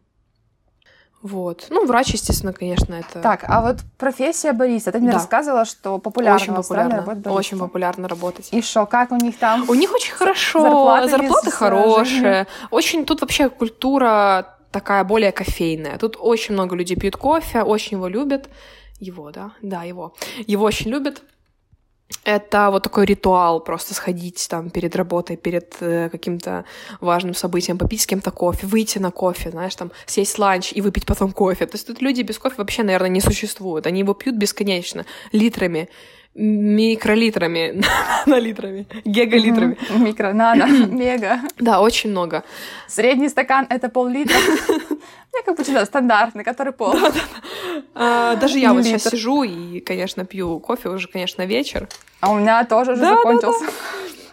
Вот. Ну, врач, естественно, конечно, это... Так, а вот профессия бариста. Ты мне да. рассказывала, что популярно очень популярно, работать Очень популярно работать. И что, как у них там? У них очень хорошо. Зарплаты, Зарплаты хорошие. Очень тут вообще культура такая более кофейная. Тут очень много людей пьют кофе, очень его любят. Его, да? Да, его. Его очень любят это вот такой ритуал, просто сходить там перед работой, перед э, каким-то важным событием, попить с кем-то кофе, выйти на кофе, знаешь, там, сесть ланч и выпить потом кофе. То есть тут люди без кофе вообще, наверное, не существуют. Они его пьют бесконечно, литрами микролитрами, [laughs] налитрами, гигалитрами. Микро, нано, мега. Да, очень много. Средний стакан — это пол-литра. [laughs] Я как бы стандартный, который пол. Да, да, а, даже я вот сейчас сижу и, конечно, пью кофе уже, конечно, вечер. А у меня тоже уже закончился.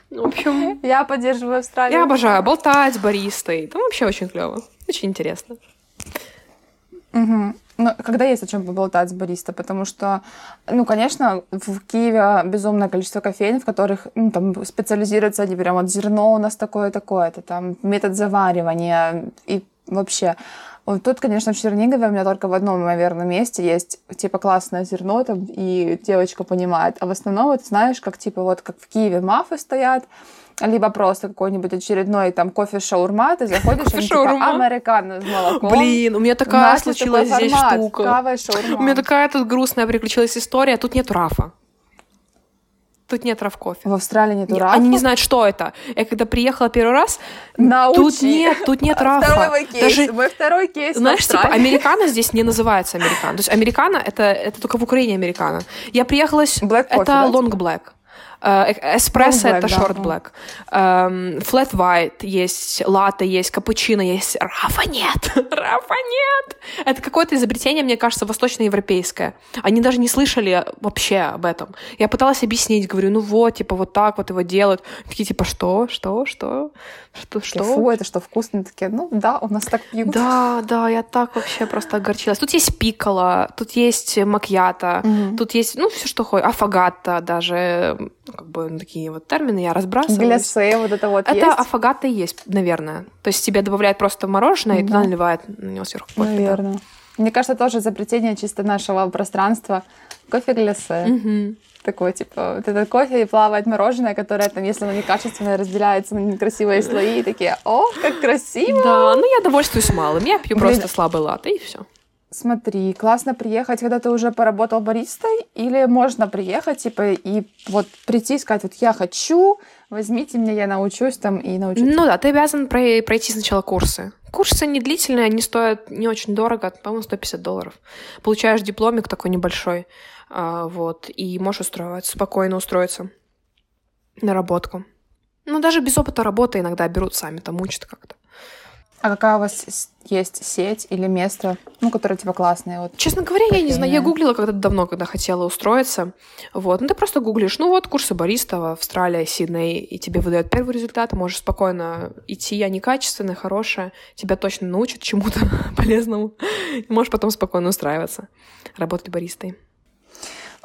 В общем... Я поддерживаю Австралию. Я обожаю болтать с баристой. Там вообще очень клево. Очень интересно. Угу. Ну, когда есть о чем поболтать с бариста, потому что, ну, конечно, в Киеве безумное количество кофеин, в которых ну, там специализируются они прям вот зерно у нас такое-такое, это там метод заваривания и вообще. Вот тут, конечно, в Чернигове у меня только в одном, наверное, месте есть, типа, классное зерно, там, и девочка понимает. А в основном, вот, знаешь, как, типа, вот, как в Киеве мафы стоят, либо просто какой-нибудь очередной там кофе-шаурма, ты заходишь, и типа американо с молоком. Блин, у меня такая случилась здесь штука. У меня такая тут грустная приключилась история, тут нет рафа. Тут нет рав кофе. В Австралии нет рафа? Они не знают, что это. Я когда приехала первый раз, Научи. тут нет, тут нет [laughs] рафа. Второй кейс. Даже, Мой второй кейс знаешь, типа, американо здесь не называется американо. То есть американо это, это только в Украине американо. Я приехала... с- Black coffee, это да, long black. Э, э, Эспрессо это black. Эм, Flat white есть, латте есть, капучино есть. Рафа нет. [laughs] Рафа нет. Это какое-то изобретение, мне кажется, восточноевропейское. Они даже не слышали вообще об этом. Я пыталась объяснить, говорю, ну вот, типа, вот так вот его делают. Такие, типа, что, что, что, что, что? Фу, это что, вкусно? Такие, ну да, у нас так пьют. Да, да, я так вообще просто огорчилась. Тут есть пикколо, тут есть макьята, тут есть, ну, все что хочешь, афагатта даже, ну, как бы ну, такие вот термины я разбрасываю. Глясе, вот это вот Это есть? афагатта и есть, наверное. То есть тебе добавляют просто мороженое и Да. туда наливают на него сверху кофе. да. Наверное. Мне кажется, тоже изобретение чисто нашего пространства. Кофе глясе. Мгм. Такой, типа, вот этот кофе и плавает мороженое, которое там, если оно некачественное, разделяется на некрасивые слои, и такие, о, как красиво! Да, ну я довольствуюсь малым. Я пью просто слабый латте и все. Смотри, классно приехать, когда ты уже поработал баристой, или можно приехать, типа, и вот прийти и сказать, вот я хочу, возьмите меня, я научусь там и научусь. Ну да, ты обязан прой- пройти сначала курсы. Курсы не длительные, они стоят не очень дорого, по-моему, 150 долларов. Получаешь дипломик такой небольшой, а, вот, и можешь устроиться, спокойно устроиться на работку. Ну, даже без опыта работы иногда берут сами, там учат как-то. А какая у вас есть сеть или место, ну, которое, типа, классное? Вот. Честно говоря, я не знаю, я гуглила когда-то давно, когда хотела устроиться. Вот, ну ты просто гуглишь, ну вот курсы бариста в Австралии, Сидней, и тебе выдают первый результат, можешь спокойно идти, они качественные, хорошие, тебя точно научат чему-то [laughs] полезному, и можешь потом спокойно устраиваться, работать баристой.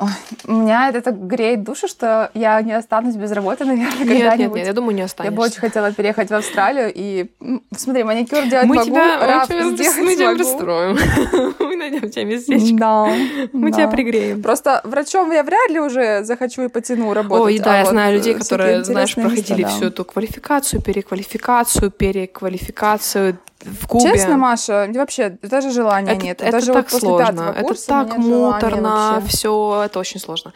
Ой, у меня это так греет душу, что я не останусь без работы, [laughs] наверное, Нет, нет, когда-нибудь. нет, я думаю, не Я останешься. бы очень хотела переехать в Австралию и, смотри, маникюр делать мы могу, тебя, мы раф тебя, сделать мы тебя пристроим. [laughs] Мы найдем тебе местечко. Да, Мы да. тебя пригреем. Просто врачом я вряд ли уже захочу и потяну работать. Ой, да, а я вот, знаю э, людей, которые, знаешь, места, проходили да. всю эту квалификацию, переквалификацию, переквалификацию в Кубе. Честно, Маша, вообще даже желания это, нет. это даже так вот сложно, это курса так муторно, все, это очень сложно.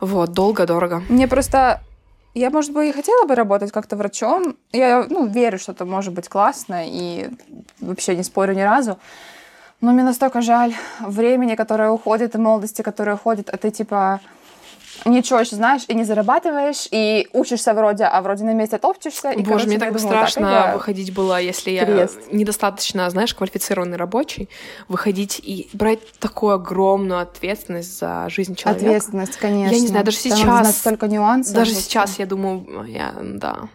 Вот, долго, дорого. Мне просто... Я, может быть, и хотела бы работать как-то врачом. Я, ну, верю, что это может быть классно, и вообще не спорю ни разу. Но мне настолько жаль времени, которое уходит, и молодости, которое уходит, а ты, типа, ничего еще знаешь, и не зарабатываешь, и учишься вроде, а вроде на месте топчешься. И, Боже, короче, мне так бы страшно это я- выходить было, если я Крест. недостаточно, знаешь, квалифицированный рабочий, выходить и брать такую огромную ответственность за жизнь человека. Ответственность, конечно. Я не знаю, даже Там сейчас- знать столько нюансов. Даже сейчас я думаю, я, да,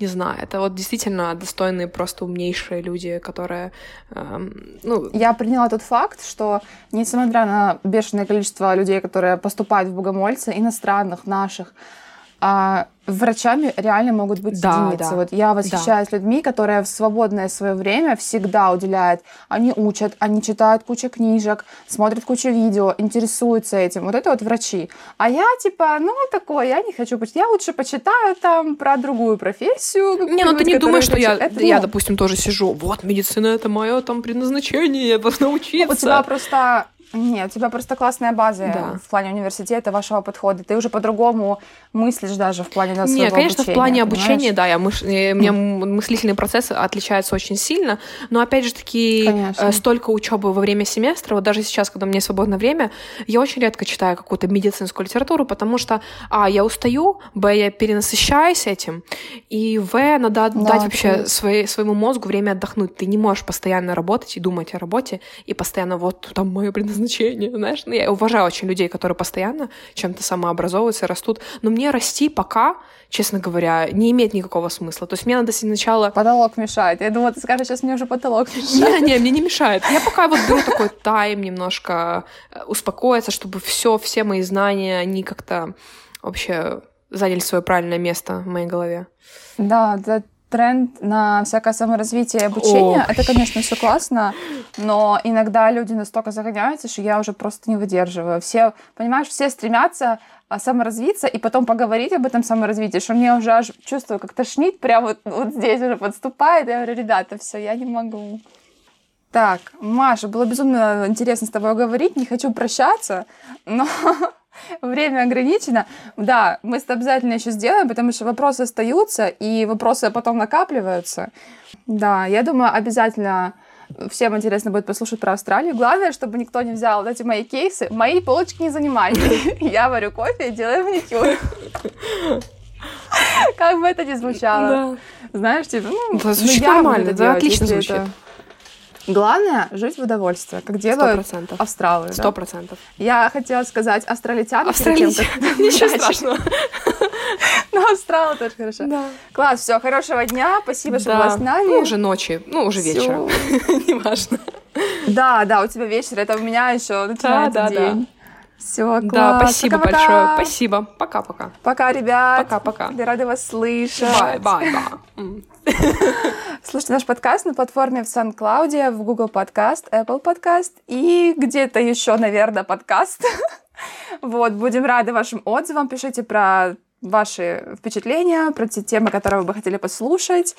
не знаю, это вот действительно достойные, просто умнейшие люди, которые, эм, ну, Я приняла тот факт, что несмотря на бешеное количество людей, которые поступают в богомольцы, иностранных, наших, а, врачами реально могут быть Да, единицы. да. Вот я восхищаюсь людьми, которые в свободное свое время всегда уделяют. Они учат, они читают кучу книжек, смотрят кучу видео, интересуются этим. Вот это вот врачи. А я типа, ну такое, я не хочу почитать. Я лучше почитаю там про другую профессию. Не, ну ты не думаешь, что я. Это, я, ну, допустим, тоже сижу, вот, медицина — это мое там предназначение, я должна учиться. У тебя просто... Нет, у тебя просто классная база Да. в плане университета, вашего подхода. Ты уже по-другому мыслишь даже в плане да, Не, своего конечно, обучения, в плане понимаешь? обучения, да, я мыш... э, у меня мыслительный процесс отличается очень сильно, но опять же таки Конечно. э, столько учебы во время семестра, вот даже сейчас, когда у меня свободное время, я очень редко читаю какую-то медицинскую литературу, потому что, а, я устаю, б, я перенасыщаюсь этим, и в, надо Да, дать вообще конечно. своей, своему мозгу время отдохнуть. Ты не можешь постоянно работать и думать о работе, и постоянно вот там мое предназначение, знаешь. Ну, я уважаю очень людей, которые постоянно чем-то самообразовываются, растут, но мне расти пока, честно говоря, не имеет никакого смысла. То есть мне надо сначала Потолок мешает. Я думала, ты скажешь, сейчас мне уже потолок мешает. не, не, мне не мешает. Я пока вот беру такой тайм немножко э, успокоиться, чтобы все, все мои знания, они как-то вообще заняли свое правильное место в моей голове. Да, это тренд на всякое саморазвитие и обучение. Ох. Это, конечно, все классно, но иногда люди настолько загоняются, что я уже просто не выдерживаю. Все, понимаешь, все стремятся а, саморазвиться и потом поговорить об этом саморазвитии, что мне уже аж чувствую, как тошнит, прямо вот, вот здесь уже подступает. Я говорю, ребята, все, я не могу. Так, Маша, было безумно интересно с тобой говорить, не хочу прощаться, но [laughs] [laughs] время ограничено. Да, мы это обязательно еще сделаем, потому что вопросы остаются, и вопросы потом накапливаются. Да, я думаю, обязательно всем интересно будет послушать про Австралию. Главное, чтобы никто не взял вот эти мои кейсы. Мои полочки не занимайте. [laughs] Я варю кофе и делаю маникюр. [laughs] Как бы это ни звучало. Знаешь, типа, ну, да, звучит ну, нормально, да, отлично звучит. Главное — жить в удовольствие, как делают 100%. австралы. Сто процентов. Да? Я хотела сказать австралитян. Австралитян. [laughs] [laughs] Ничего страшного. [laughs] Ну, австралы тоже хорошо. Да. Класс, все, хорошего дня, спасибо, что была с нами. Ну, уже ночи, ну, уже вечером, неважно. Да, да, у тебя вечер, это у меня еще начинается день. Все, класс. Да, спасибо Пока-пока. большое. Спасибо. Пока-пока. Пока, ребят. Пока-пока. Я рада вас слышать. Bye-bye-bye. [laughs] Слушайте наш подкаст на платформе в SoundCloud, в Google Podcast, Apple Podcast и где-то еще, наверное, подкаст. [laughs] вот, будем рады вашим отзывам. Пишите про ваши впечатления, про те темы, которые вы бы хотели послушать.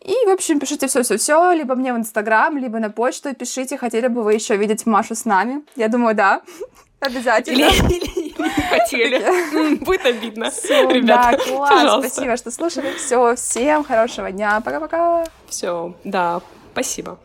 И, в общем, пишите все-все-все, либо мне в Инстаграм, либо на почту пишите, хотели бы вы еще видеть Машу с нами. Я думаю, да. [laughs] Обязательно. Или, или, или не [laughs] хотели. Будет обидно. Все, Ребята, да, класс. Пожалуйста. Спасибо, что слушали. Все, всем хорошего дня. Пока-пока. Все, да, спасибо.